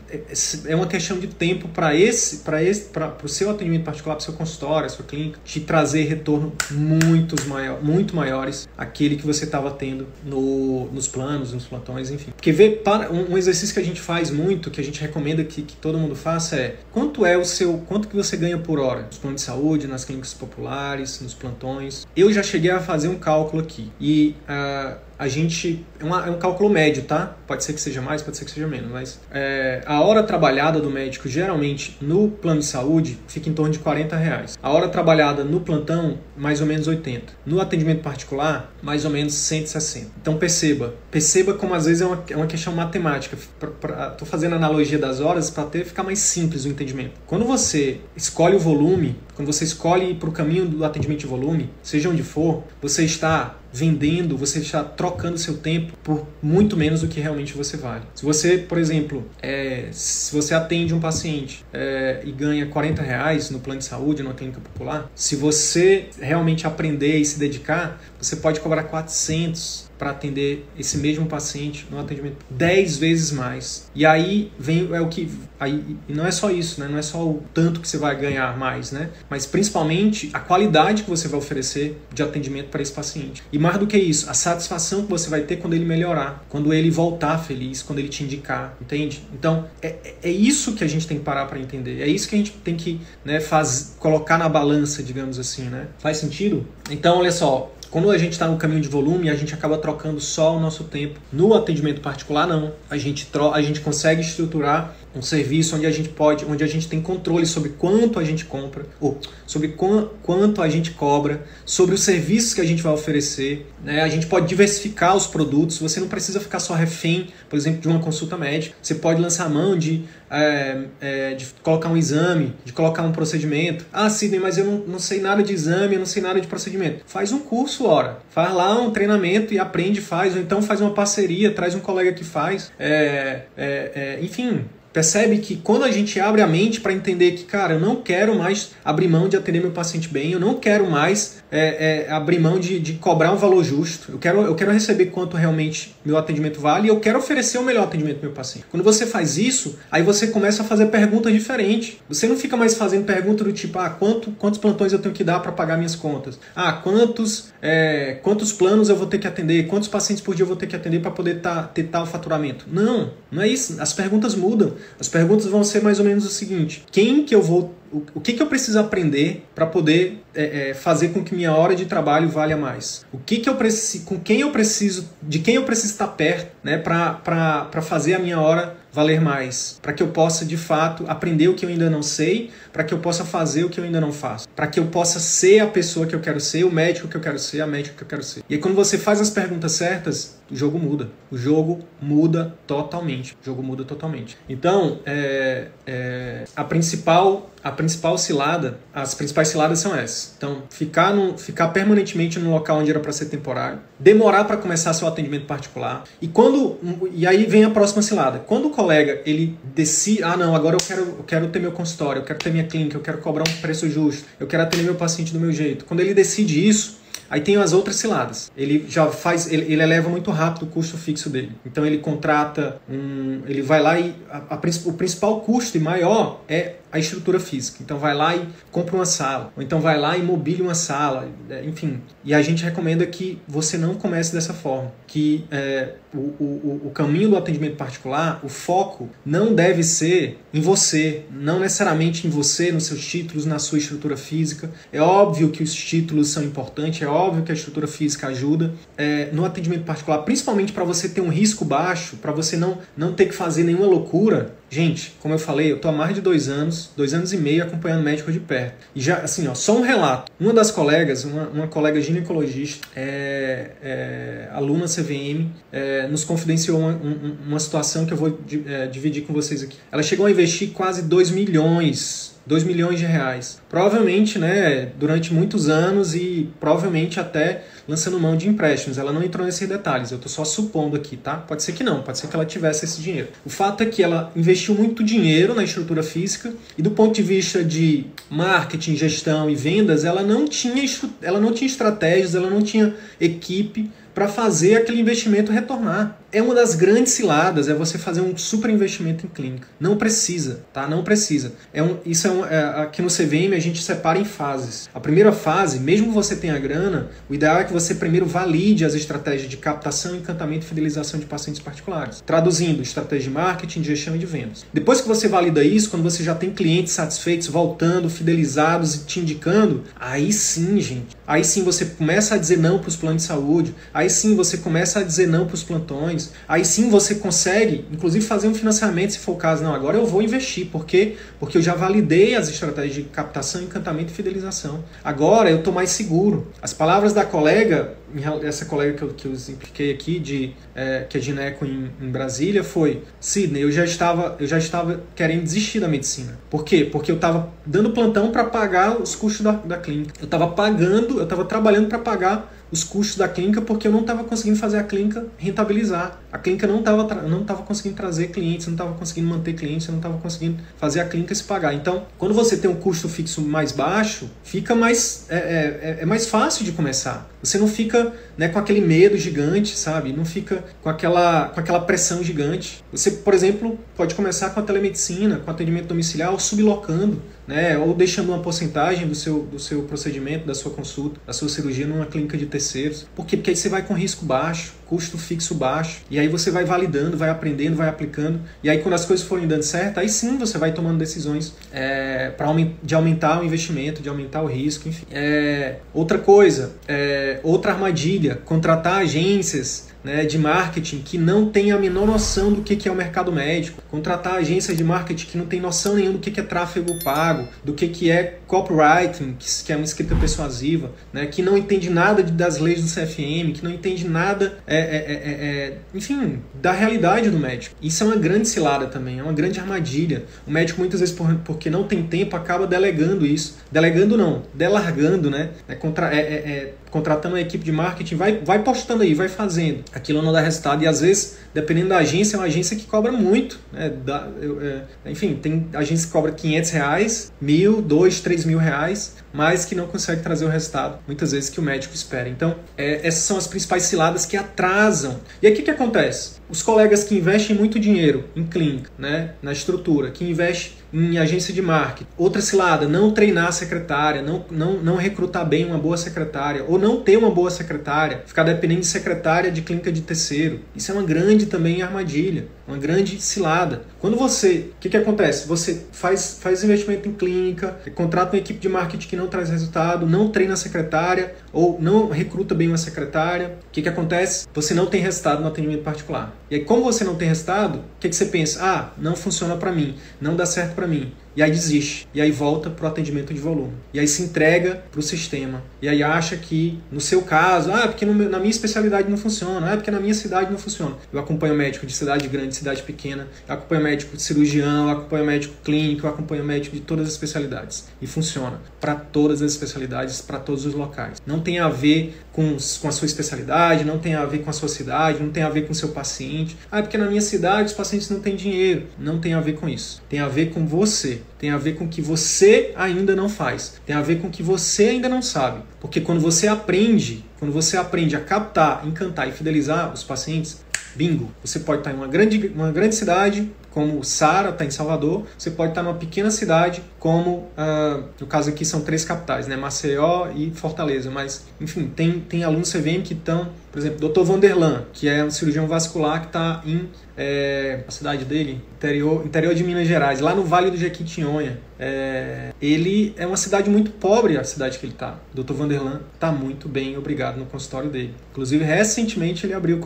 é uma questão de tempo para esse, para esse, para o seu atendimento particular, para o seu consultório, a sua clínica, te trazer retorno muitos maior, muito maiores aquele que você estava tendo no, nos planos, nos plantões, enfim. Porque ver para um, um, exercício que a gente faz muito, que a gente recomenda que, que todo mundo faça é quanto é o seu, quanto que você ganha por hora nos planos de saúde, nas clínicas populares, nos plantões. Eu já cheguei a fazer um cálculo aqui e uh, a gente. É, uma, é, um cálculo médio, tá? Pode ser que seja mais, pode ser que seja menos, mas é, a hora trabalhada do médico, geralmente no plano de saúde, fica em torno de 40 reais. A hora trabalhada no plantão, mais ou menos 80. No atendimento particular, mais ou menos 160. Então perceba, perceba como às vezes é uma, é uma questão matemática. Estou fazendo analogia das horas para até ficar mais simples o entendimento. Quando você escolhe o volume, quando você escolhe ir para o caminho do atendimento de volume, seja onde for, você está vendendo, você está trocando seu tempo por muito menos do que realmente você vale. Se você, por exemplo, é, se você atende um paciente é, e ganha 40 reais no plano de saúde, numa clínica popular, se você realmente aprender e se dedicar, você pode cobrar 400 para atender esse mesmo paciente no atendimento 10 vezes mais. E aí vem é o que aí e não é só isso, né? Não é só o tanto que você vai ganhar mais, né? Mas principalmente a qualidade que você vai oferecer de atendimento para esse paciente. E mais do que isso, a satisfação que você vai ter quando ele melhorar, quando ele voltar feliz, quando ele te indicar, entende? Então, é, é, é isso que a gente tem que parar para entender. É isso que a gente tem que, né, faz, colocar na balança, digamos assim, né? Faz sentido? Então, olha só, quando a gente está no caminho de volume, a gente acaba trocando só o nosso tempo. No atendimento particular, não. A gente, a gente consegue estruturar um serviço onde a gente pode, onde a gente tem controle sobre quanto a gente compra, ou sobre qu quanto a gente cobra, sobre os serviços que a gente vai oferecer. Né? A gente pode diversificar os produtos. Você não precisa ficar só refém, por exemplo, de uma consulta médica. Você pode lançar mão de, é, é, de colocar um exame, de colocar um procedimento. Ah, Sidney, mas eu não, não sei nada de exame, eu não sei nada de procedimento. Faz um curso, ora. Faz lá um treinamento e aprende, faz. Ou então faz uma parceria, traz um colega que faz. É, é, é enfim, Percebe que quando a gente abre a mente para entender que, cara, eu não quero mais abrir mão de atender meu paciente bem, eu não quero mais é, é, abrir mão de, de cobrar um valor justo, eu quero, eu quero receber quanto realmente meu atendimento vale e eu quero oferecer o melhor atendimento pro meu paciente. Quando você faz isso, aí você começa a fazer perguntas diferentes. Você não fica mais fazendo pergunta do tipo, ah, quanto, quantos plantões eu tenho que dar para pagar minhas contas? Ah, quantos, é, quantos planos eu vou ter que atender? Quantos pacientes por dia eu vou ter que atender para poder tá, ter tal faturamento? Não, não é isso. As perguntas mudam. As perguntas vão ser mais ou menos o seguinte: quem que eu vou o, que, que eu preciso aprender para poder é, é, fazer com que minha hora de trabalho valha mais? O que, que eu preciso, com quem eu preciso, de quem eu preciso estar perto, né, para fazer a minha hora valer mais, para que eu possa de fato aprender o que eu ainda não sei, para que eu possa fazer o que eu ainda não faço, para que eu possa ser a pessoa que eu quero ser, o médico que eu quero ser, a médica que eu quero ser. E aí, quando você faz as perguntas certas, o jogo muda. O jogo muda totalmente. O jogo muda totalmente. Então, é, é, a principal a principal cilada, as principais ciladas são essas. Então, ficar, no, ficar permanentemente no local onde era para ser temporário, demorar para começar seu atendimento particular. E quando e aí vem a próxima cilada. Quando o colega ele decide, ah não, agora eu quero, eu quero ter meu consultório, eu quero ter minha clínica, eu quero cobrar um preço justo, eu quero atender meu paciente do meu jeito. Quando ele decide isso, Aí tem as outras ciladas. Ele já faz, ele, ele eleva muito rápido o custo fixo dele. Então ele contrata um, ele vai lá e a, a, o principal custo e maior é a estrutura física. Então vai lá e compra uma sala, ou então vai lá e mobile uma sala, é, enfim. E a gente recomenda que você não comece dessa forma, que é, o, o, o caminho do atendimento particular, o foco não deve ser em você, não necessariamente em você, nos seus títulos, na sua estrutura física. É óbvio que os títulos são importantes, é óbvio que a estrutura física ajuda. É, no atendimento particular, principalmente para você ter um risco baixo, para você não, não ter que fazer nenhuma loucura, Gente, como eu falei, eu tô há mais de dois anos, dois anos e meio acompanhando médico de perto. E já, assim, ó, só um relato. Uma das colegas, uma, uma colega ginecologista, é, é, aluna CVM, é, nos confidenciou uma, uma, situação que eu vou é, dividir com vocês aqui. Ela chegou a investir quase 2 milhões 2 milhões de reais. Provavelmente, né, durante muitos anos e provavelmente até lançando mão de empréstimos. Ela não entrou nesses detalhes, eu estou só supondo aqui, tá? Pode ser que não, pode ser que ela tivesse esse dinheiro. O fato é que ela investiu muito dinheiro na estrutura física e do ponto de vista de marketing, gestão e vendas, ela não tinha, ela não tinha estratégias, ela não tinha equipe para fazer aquele investimento retornar. É uma das grandes ciladas, é você fazer um super investimento em clínica. Não precisa, tá? Não precisa. É um, isso é, um, é aqui no CVM a gente separa em fases. A primeira fase, mesmo você tenha grana, o ideal é que você primeiro valide as estratégias de captação, encantamento e fidelização de pacientes particulares. Traduzindo, estratégia de marketing, de gestão e de vendas. Depois que você valida isso, quando você já tem clientes satisfeitos, voltando, fidelizados e te indicando, aí sim, gente. Aí sim você começa a dizer não para os planos de saúde. Aí sim você começa a dizer não para os plantões. Aí sim você consegue, inclusive, fazer um financiamento se for o caso. Não, agora eu vou investir. Por quê? Porque eu já validei as estratégias de captação, encantamento e fidelização. Agora eu estou mais seguro. As palavras da colega, essa colega que eu, que eu aqui, de, é, que é gineco em, em Brasília, foi: Sidney, eu já estava, eu já estava querendo desistir da medicina. Por quê? Porque eu estava dando plantão para pagar os custos da, da clínica. Eu estava pagando, eu estava trabalhando para pagar os custos da clínica porque eu não estava conseguindo fazer a clínica rentabilizar. A clínica não estava não tava conseguindo trazer clientes, não estava conseguindo manter clientes, não estava conseguindo fazer a clínica se pagar. Então, quando você tem um custo fixo mais baixo, fica mais é, é, é mais fácil de começar. Você não fica né, com aquele medo gigante, sabe? Não fica com aquela, com aquela pressão gigante. Você, por exemplo, pode começar com a telemedicina, com atendimento domiciliar, sublocando né, ou deixando uma porcentagem do seu, do seu procedimento, da sua consulta, da sua cirurgia numa clínica de terceiros. Por quê? Porque aí você vai com risco baixo, custo fixo baixo, e aí você vai validando, vai aprendendo, vai aplicando, e aí quando as coisas forem dando certo, aí sim você vai tomando decisões é, pra, de aumentar o investimento, de aumentar o risco, enfim. É, outra coisa, é, outra armadilha, contratar agências né, de marketing que não tem a menor noção do que, que é o mercado médico, contratar agências de marketing que não tem noção nenhuma do que, que é tráfego pago, do que, que é copywriting, que, é uma escrita persuasiva, né, que não entende nada das leis do CFM, que não entende nada, é, é, é, é, enfim, da realidade do médico. Isso é uma grande cilada também, é uma grande armadilha. O médico muitas vezes, por, porque não tem tempo, acaba delegando isso. Delegando não, delargando, né? É, contra, é, é, contratando uma equipe de marketing, vai, vai postando aí, vai fazendo. aquilo não dá resultado. E às vezes, dependendo da agência, é uma agência que cobra muito. Né? Eu, é, enfim, tem agência que cobra 500 reais, mil, dois, três mil reais, mas que não consegue trazer o resultado, muitas vezes, que o médico espera. Então, é, essas são as principais ciladas que atrasam. E aí o que, que acontece? Os colegas que investem muito dinheiro em clínica, né, na estrutura, que investem em agência de marketing. Outra cilada, não treinar a secretária, não, não, não recrutar bem uma boa secretária, ou não ter uma boa secretária, ficar dependendo de secretária de clínica de terceiro. Isso é uma grande também armadilha, uma grande cilada. Quando você, o que, que acontece? Você faz, faz investimento em clínica, contrata uma equipe de marketing que não traz resultado, não treina a secretária, ou não recruta bem uma secretária. O que, que acontece? Você não tem resultado no atendimento particular. E aí, como você não tem resultado, o que, que você pensa? Ah, não funciona para mim, não dá certo para mim. E aí desiste. E aí volta para o atendimento de volume. E aí se entrega para o sistema. E aí acha que, no seu caso, ah, porque no, na minha especialidade não funciona, ah, porque na minha cidade não funciona. Eu acompanho médico de cidade grande, cidade pequena, eu acompanho médico de cirurgião, eu acompanho médico clínico, eu acompanho médico de todas as especialidades. E funciona para todas as especialidades, para todos os locais. Não tem a ver com, com a sua especialidade, não tem a ver com a sua cidade, não tem a ver com o seu paciente. Ah, porque na minha cidade os pacientes não têm dinheiro. Não tem a ver com isso. Tem a ver com você tem a ver com o que você ainda não faz, tem a ver com o que você ainda não sabe. Porque quando você aprende, quando você aprende a captar, encantar e fidelizar os pacientes, bingo, você pode estar em uma grande, uma grande cidade, como Sara está em Salvador, você pode estar numa pequena cidade, como uh, no caso aqui são três capitais, né? Maceió e Fortaleza. Mas, enfim, tem, tem alunos CVM que estão, por exemplo, Dr. Vanderlan, que é um cirurgião vascular que está em é, a cidade dele, interior, interior de Minas Gerais, lá no Vale do Jequitinhonha. É, ele é uma cidade muito pobre, a cidade que ele está. Dr. Vanderlan está muito bem, obrigado, no consultório dele. Inclusive, recentemente ele abriu,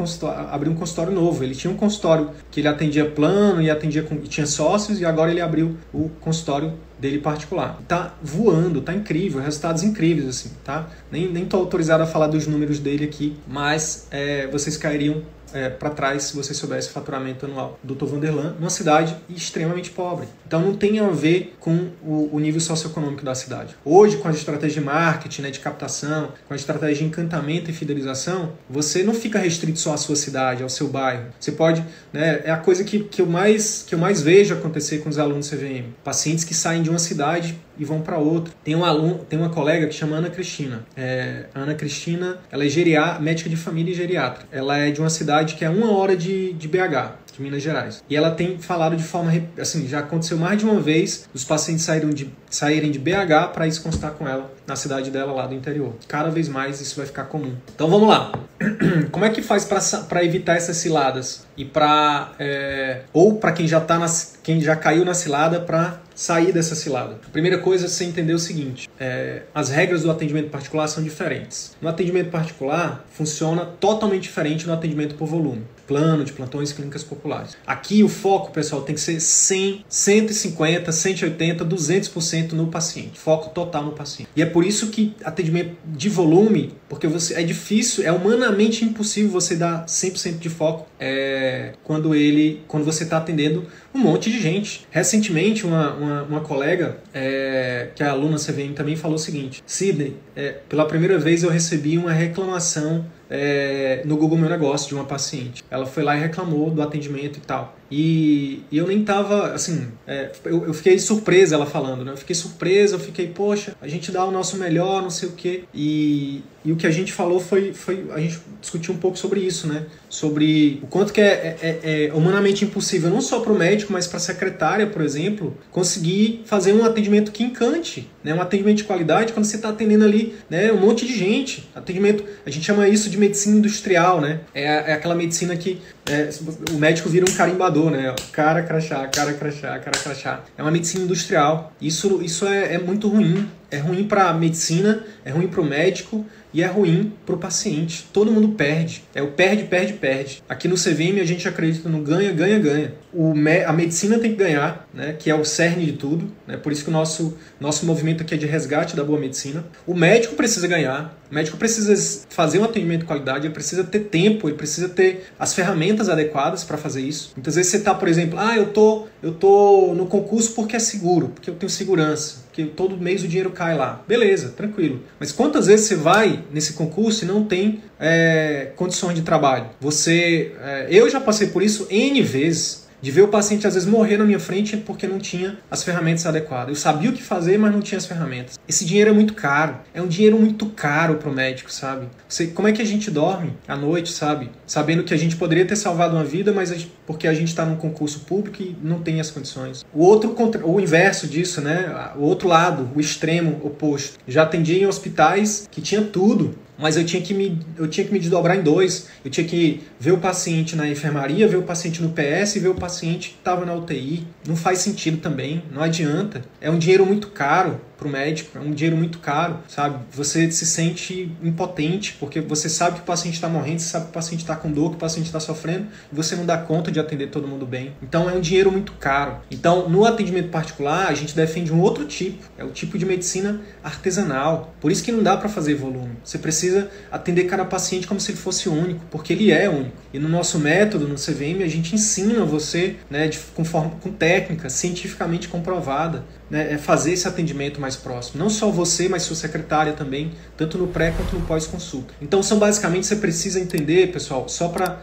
abriu um consultório novo. Ele tinha um consultório que ele atendia plano e atendia com, e tinha sócios, e agora ele abriu o consultório dele particular. Tá voando, tá incrível, resultados incríveis assim, tá? Nem, nem tô autorizado a falar dos números dele aqui, mas é, vocês cairiam é, para trás se você soubesse o faturamento anual do Dr. Vanderlan, numa cidade extremamente pobre. Então não tem a ver com o, o nível socioeconômico da cidade. Hoje, com as estratégias de marketing, né, de captação, com a estratégia de encantamento e fidelização, você não fica restrito só à sua cidade, ao seu bairro. Você pode, né, é a coisa que, que, eu mais, que eu mais vejo acontecer com os alunos CVM. Pacientes que saem de uma cidade e vão para outra. Tem um aluno, tem uma colega que chama Ana Cristina. É, Ana Cristina, ela é médica de família e geriatra. Ela é de uma cidade que é uma hora de, de BH de Minas Gerais. E ela tem falado de forma, assim, já aconteceu mais de uma vez os pacientes saíram de, saírem de BH para ir se constar com ela na cidade dela lá do interior. Cada vez mais isso vai ficar comum. Então vamos lá. *clears throat* Como é que faz para evitar essas ciladas e para é, ou para quem já tá nas, quem já caiu na cilada para sair dessa cilada? A primeira coisa é você entender o seguinte: é, as regras do atendimento particular são diferentes. No atendimento particular funciona totalmente diferente do atendimento por volume plano de plantões clínicas populares. Aqui o foco, pessoal, tem que ser 100, 150, 180, 200% no paciente. Foco total no paciente. E é por isso que atendimento de volume, porque você é difícil, é humanamente impossível você dar 100% de foco é, quando ele, quando você está atendendo um monte de gente. Recentemente, uma, uma, uma colega, é, que é aluna CVM, também falou o seguinte: Sidney, é, pela primeira vez eu recebi uma reclamação é, no Google Meu Negócio de uma paciente. Ela foi lá e reclamou do atendimento e tal. E, e eu nem tava, assim, é, eu, eu, fiquei surpresa ela falando, né? Eu fiquei surpresa, eu fiquei, poxa, a gente dá o nosso melhor, não sei o quê. E, e o que a gente falou foi, foi, a gente discutiu um pouco sobre isso, né? Sobre o quanto que é, é, é, é humanamente impossível, não só para o médico, mas para a secretária, por exemplo, conseguir fazer um atendimento que encante, né? Um atendimento de qualidade quando você está atendendo ali, né? Um monte de gente. Atendimento, a gente chama isso de medicina industrial, né? É, é aquela medicina que é, o médico vira um carimbador, né? Cara crachá, cara crachá, cara crachá. É uma medicina industrial. Isso, isso é, é muito ruim. É ruim para a medicina, é ruim para o médico e é ruim para o paciente. Todo mundo perde. É o perde, perde, perde. Aqui no CVM a gente acredita no ganha, ganha, ganha. O me a medicina tem que ganhar, né? que é o cerne de tudo. Né? Por isso que o nosso, nosso movimento aqui é de resgate da boa medicina. O médico precisa ganhar. O médico precisa fazer um atendimento de qualidade, ele precisa ter tempo, ele precisa ter as ferramentas adequadas para fazer isso. Muitas vezes você está, por exemplo, ah, eu tô, eu tô no concurso porque é seguro, porque eu tenho segurança, porque todo mês o dinheiro cai lá. Beleza, tranquilo. Mas quantas vezes você vai nesse concurso e não tem é, condições de trabalho? Você, é, eu já passei por isso n vezes de ver o paciente às vezes morrer na minha frente porque não tinha as ferramentas adequadas. Eu sabia o que fazer, mas não tinha as ferramentas. Esse dinheiro é muito caro. É um dinheiro muito caro para o médico, sabe? Você, como é que a gente dorme à noite, sabe? Sabendo que a gente poderia ter salvado uma vida, mas a gente, porque a gente está num concurso público e não tem as condições. O outro, o inverso disso, né? O outro lado, o extremo oposto. Já atendi em hospitais que tinha tudo, mas eu tinha que me eu tinha que me desdobrar em dois. Eu tinha que ver o paciente na enfermaria, ver o paciente no PS e ver o paciente que estava na UTI. Não faz sentido também, não adianta. É um dinheiro muito caro para o médico, é um dinheiro muito caro, sabe? Você se sente impotente porque você sabe que o paciente está morrendo, você sabe que o paciente está com dor, que o paciente está sofrendo e você não dá conta de atender todo mundo bem. Então é um dinheiro muito caro. Então no atendimento particular a gente defende um outro tipo, é o tipo de medicina artesanal. Por isso que não dá para fazer volume. Você precisa atender cada paciente como se ele fosse único, porque ele é único. E no nosso método, no CVM, a gente ensina você, né, de, com, forma, com técnica cientificamente comprovada, né, é fazer esse atendimento mais próximo. Não só você, mas sua secretária também, tanto no pré quanto no pós-consulta. Então, são basicamente, você precisa entender, pessoal, só para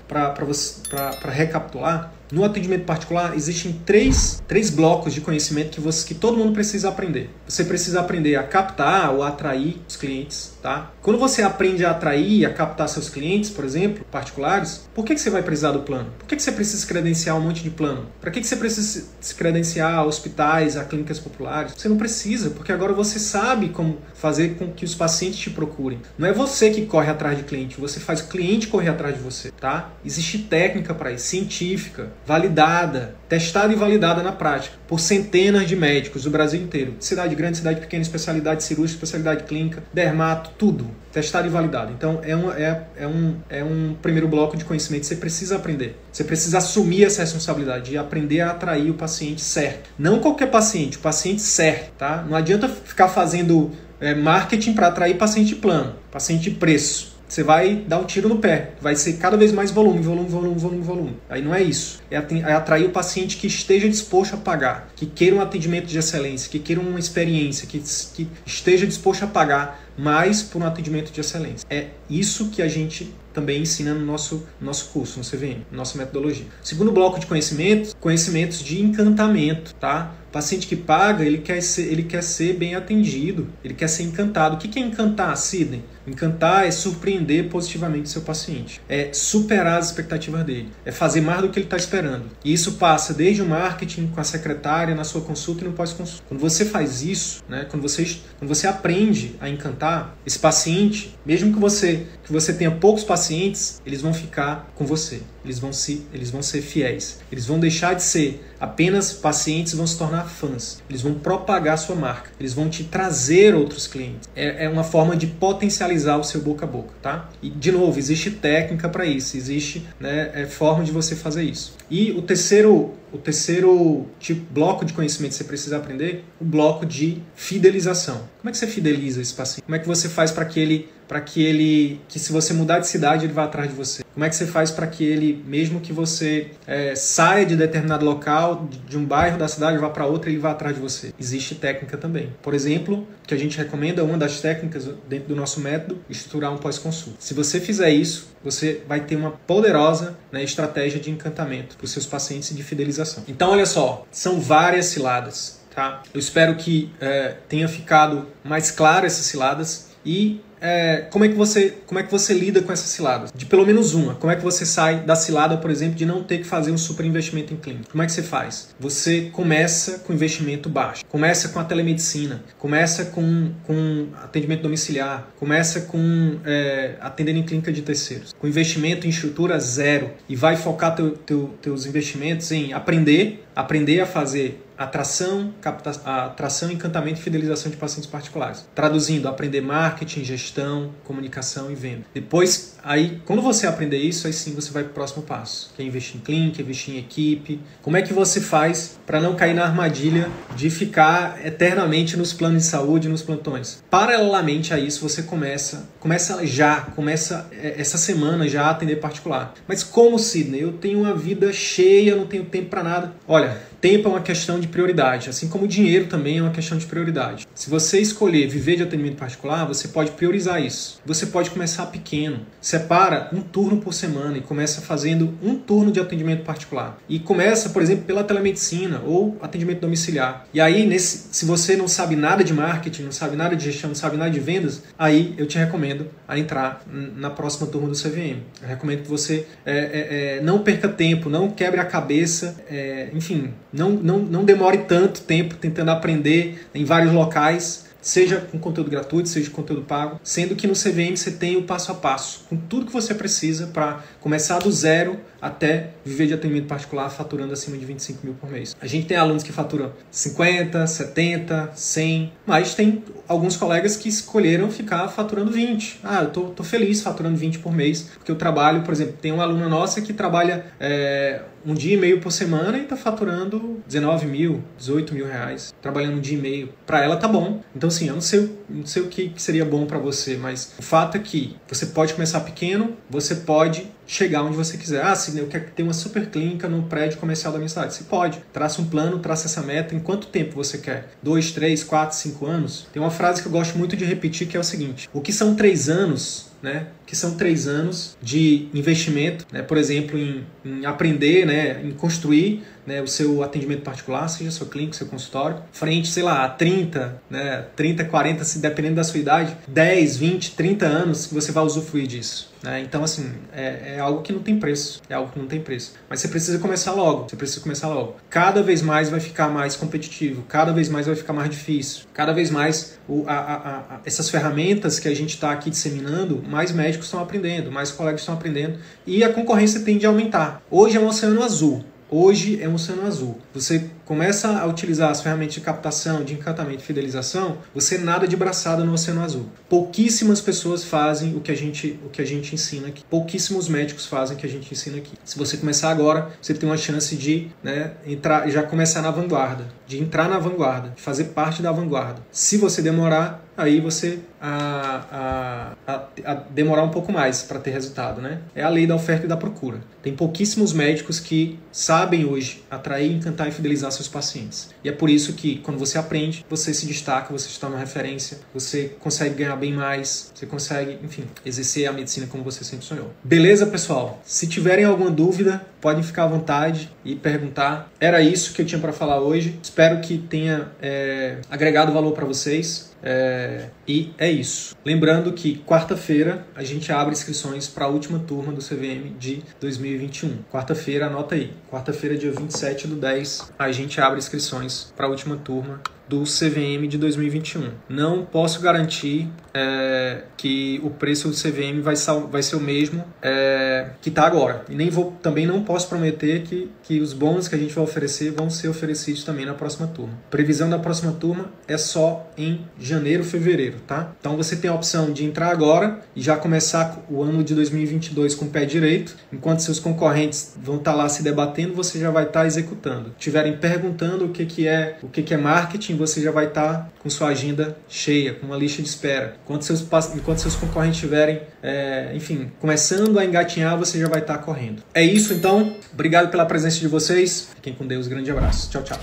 recapitular, no atendimento particular, existem três, três blocos de conhecimento que, você, que todo mundo precisa aprender. Você precisa aprender a captar ou atrair os clientes, tá? Quando você aprende a atrair e a captar seus clientes, por exemplo, particulares, por que, que você vai precisar do plano? Por que, que você precisa se credenciar um monte de plano? Para que, que você precisa se credenciar a hospitais, a clínicas populares? Você não precisa, porque agora você sabe como fazer com que os pacientes te procurem. Não é você que corre atrás de cliente, você faz o cliente correr atrás de você, tá? Existe técnica para isso, científica validada, testada e validada na prática por centenas de médicos do Brasil inteiro. Cidade grande, cidade pequena, especialidade cirúrgica, especialidade clínica, dermato, tudo. Testado e validado. Então é um, é, é, um, é um primeiro bloco de conhecimento que você precisa aprender. Você precisa assumir essa responsabilidade e aprender a atrair o paciente certo. Não qualquer paciente, o paciente certo, tá? Não adianta ficar fazendo é, marketing para atrair paciente plano, paciente preço você vai dar um tiro no pé. Vai ser cada vez mais volume, volume, volume, volume, volume. Aí não é isso. É, é atrair o paciente que esteja disposto a pagar, que queira um atendimento de excelência, que queira uma experiência, que, que esteja disposto a pagar mais por um atendimento de excelência. É isso que a gente também ensina no nosso, nosso curso, no CVM, nossa metodologia. Segundo bloco de conhecimentos, conhecimentos de encantamento, tá? O paciente que paga, ele quer ser, ele quer ser bem atendido, ele quer ser encantado. O que é encantar, Sidney? Encantar é surpreender positivamente seu paciente, é superar as expectativas dele, é fazer mais do que ele está esperando. E isso passa desde o marketing com a secretária, na sua consulta e no pós-consulta. Quando você faz isso, né, quando, você, quando você aprende a encantar esse paciente, mesmo que você, que você tenha poucos pacientes, eles vão ficar com você eles vão, se, eles vão ser fiéis. Eles vão deixar de ser apenas pacientes vão se tornar fãs. Eles vão propagar sua marca. Eles vão te trazer outros clientes. É, é uma forma de potencializar o seu boca a boca, tá? E, de novo, existe técnica para isso. Existe né, é, forma de você fazer isso. E o terceiro, o terceiro tipo, bloco de conhecimento que você precisa aprender, o bloco de fidelização. Como é que você fideliza esse paciente? Como é que você faz para que ele para que ele, que se você mudar de cidade, ele vá atrás de você? Como é que você faz para que ele, mesmo que você é, saia de determinado local, de um bairro da cidade, vá para outro, ele vá atrás de você? Existe técnica também. Por exemplo, que a gente recomenda, uma das técnicas dentro do nosso método, estruturar um pós-consulta. Se você fizer isso, você vai ter uma poderosa né, estratégia de encantamento para os seus pacientes e de fidelização. Então, olha só, são várias ciladas. Tá? Eu espero que é, tenha ficado mais claro essas ciladas e é, como, é que você, como é que você lida com essas ciladas? De pelo menos uma. Como é que você sai da cilada, por exemplo, de não ter que fazer um super investimento em clínica? Como é que você faz? Você começa com investimento baixo. Começa com a telemedicina. Começa com, com atendimento domiciliar. Começa com é, atendendo em clínica de terceiros. Com investimento em estrutura zero. E vai focar teu, teu, teus investimentos em aprender, aprender a fazer atração, capta, atração, encantamento e fidelização de pacientes particulares. Traduzindo, aprender marketing, gestão, comunicação e venda. Depois, aí, quando você aprender isso, aí sim você vai para o próximo passo, que é investir em clínica, investir em equipe. Como é que você faz para não cair na armadilha de ficar eternamente nos planos de saúde, nos plantões? Paralelamente a isso, você começa, começa já, começa é, essa semana já a atender particular. Mas como, Sidney? Eu tenho uma vida cheia, não tenho tempo para nada. Olha, Tempo é uma questão de prioridade, assim como dinheiro também é uma questão de prioridade. Se você escolher viver de atendimento particular, você pode priorizar isso. Você pode começar pequeno. Separa um turno por semana e começa fazendo um turno de atendimento particular. E começa, por exemplo, pela telemedicina ou atendimento domiciliar. E aí, nesse, se você não sabe nada de marketing, não sabe nada de gestão, não sabe nada de vendas, aí eu te recomendo a entrar na próxima turma do CVM. Eu recomendo que você é, é, é, não perca tempo, não quebre a cabeça, é, enfim, não, não, não demore tanto tempo tentando aprender em vários locais seja com conteúdo gratuito, seja com conteúdo pago, sendo que no CVM você tem o passo a passo, com tudo que você precisa para começar do zero até viver de atendimento particular faturando acima de 25 mil por mês. A gente tem alunos que faturam 50, 70, 100, mas tem alguns colegas que escolheram ficar faturando 20. Ah, eu tô, tô feliz faturando 20 por mês, porque eu trabalho, por exemplo, tem uma aluna nossa que trabalha é, um dia e meio por semana e está faturando 19 mil, 18 mil reais, trabalhando um dia e meio. Para ela tá bom. Então, assim, eu não sei, não sei o que seria bom para você, mas o fato é que você pode começar pequeno, você pode chegar onde você quiser. Ah, sim, eu quero ter uma super clínica no prédio comercial da minha cidade. Você pode. Traça um plano, traça essa meta. Em quanto tempo você quer? Dois, três, quatro, cinco anos? Tem uma frase que eu gosto muito de repetir que é o seguinte: o que são três anos né, que são três anos de investimento, né, por exemplo, em, em aprender, né, em construir né, o seu atendimento particular, seja seu clínico, seu consultório, frente, sei lá, a 30, né, 30, 40, se dependendo da sua idade, 10, 20, 30 anos que você vai usufruir disso. Né? Então, assim, é, é, algo que não tem preço. É algo que não tem preço. Mas você precisa começar logo. Você precisa começar logo. Cada vez mais vai ficar mais competitivo. Cada vez mais vai ficar mais difícil. Cada vez mais o, a, a, a, essas ferramentas que a gente está aqui disseminando, mais médicos estão aprendendo, mais colegas estão aprendendo. E a concorrência tende a aumentar. Hoje é um oceano azul. Hoje é um oceano azul. Você começa a utilizar as ferramentas de captação, de encantamento e fidelização, você nada de braçada no oceano azul. Pouquíssimas pessoas fazem o que a gente, o que a gente ensina aqui. Pouquíssimos médicos fazem o que a gente ensina aqui. Se você começar agora, você tem uma chance de né, entrar, já começar na vanguarda, de entrar na vanguarda, de fazer parte da vanguarda. Se você demorar, aí você a, a, a, demorar um pouco mais para ter resultado, né? É a lei da oferta e da procura. Tem pouquíssimos médicos que sabem hoje atrair, encantar e fidelizar seus pacientes. E é por isso que quando você aprende, você se destaca, você se torna uma referência, você consegue ganhar bem mais, você consegue, enfim, exercer a medicina como você sempre sonhou. Beleza, pessoal? Se tiverem alguma dúvida, podem ficar à vontade e perguntar. Era isso que eu tinha para falar hoje. Espero que tenha é, agregado valor para vocês. É, e é isso. Lembrando que quarta-feira a gente abre inscrições para a última turma do CVM de 2021. Quarta-feira, anota aí. Quarta-feira, dia 27 do 10, a gente abre inscrições para a última turma do CVM de 2021. Não posso garantir é, que o preço do CVM vai, vai ser o mesmo é, que está agora. E nem vou, também não posso prometer que, que os bônus que a gente vai oferecer vão ser oferecidos também na próxima turma. Previsão da próxima turma é só em janeiro, fevereiro, tá? Então você tem a opção de entrar agora e já começar o ano de 2022 com o pé direito, enquanto seus concorrentes vão estar tá lá se debatendo, você já vai estar tá executando. Tiverem perguntando o que, que é o que, que é marketing, você já vai estar tá com sua agenda cheia, com uma lista de espera. Enquanto seus, enquanto seus concorrentes estiverem, é, enfim, começando a engatinhar, você já vai estar tá correndo. É isso então. Obrigado pela presença de vocês. Fiquem com Deus. Grande abraço. Tchau, tchau.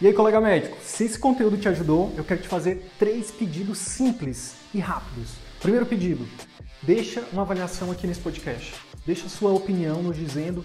E aí, colega médico, se esse conteúdo te ajudou, eu quero te fazer três pedidos simples e rápidos. Primeiro pedido, deixa uma avaliação aqui nesse podcast. Deixa sua opinião nos dizendo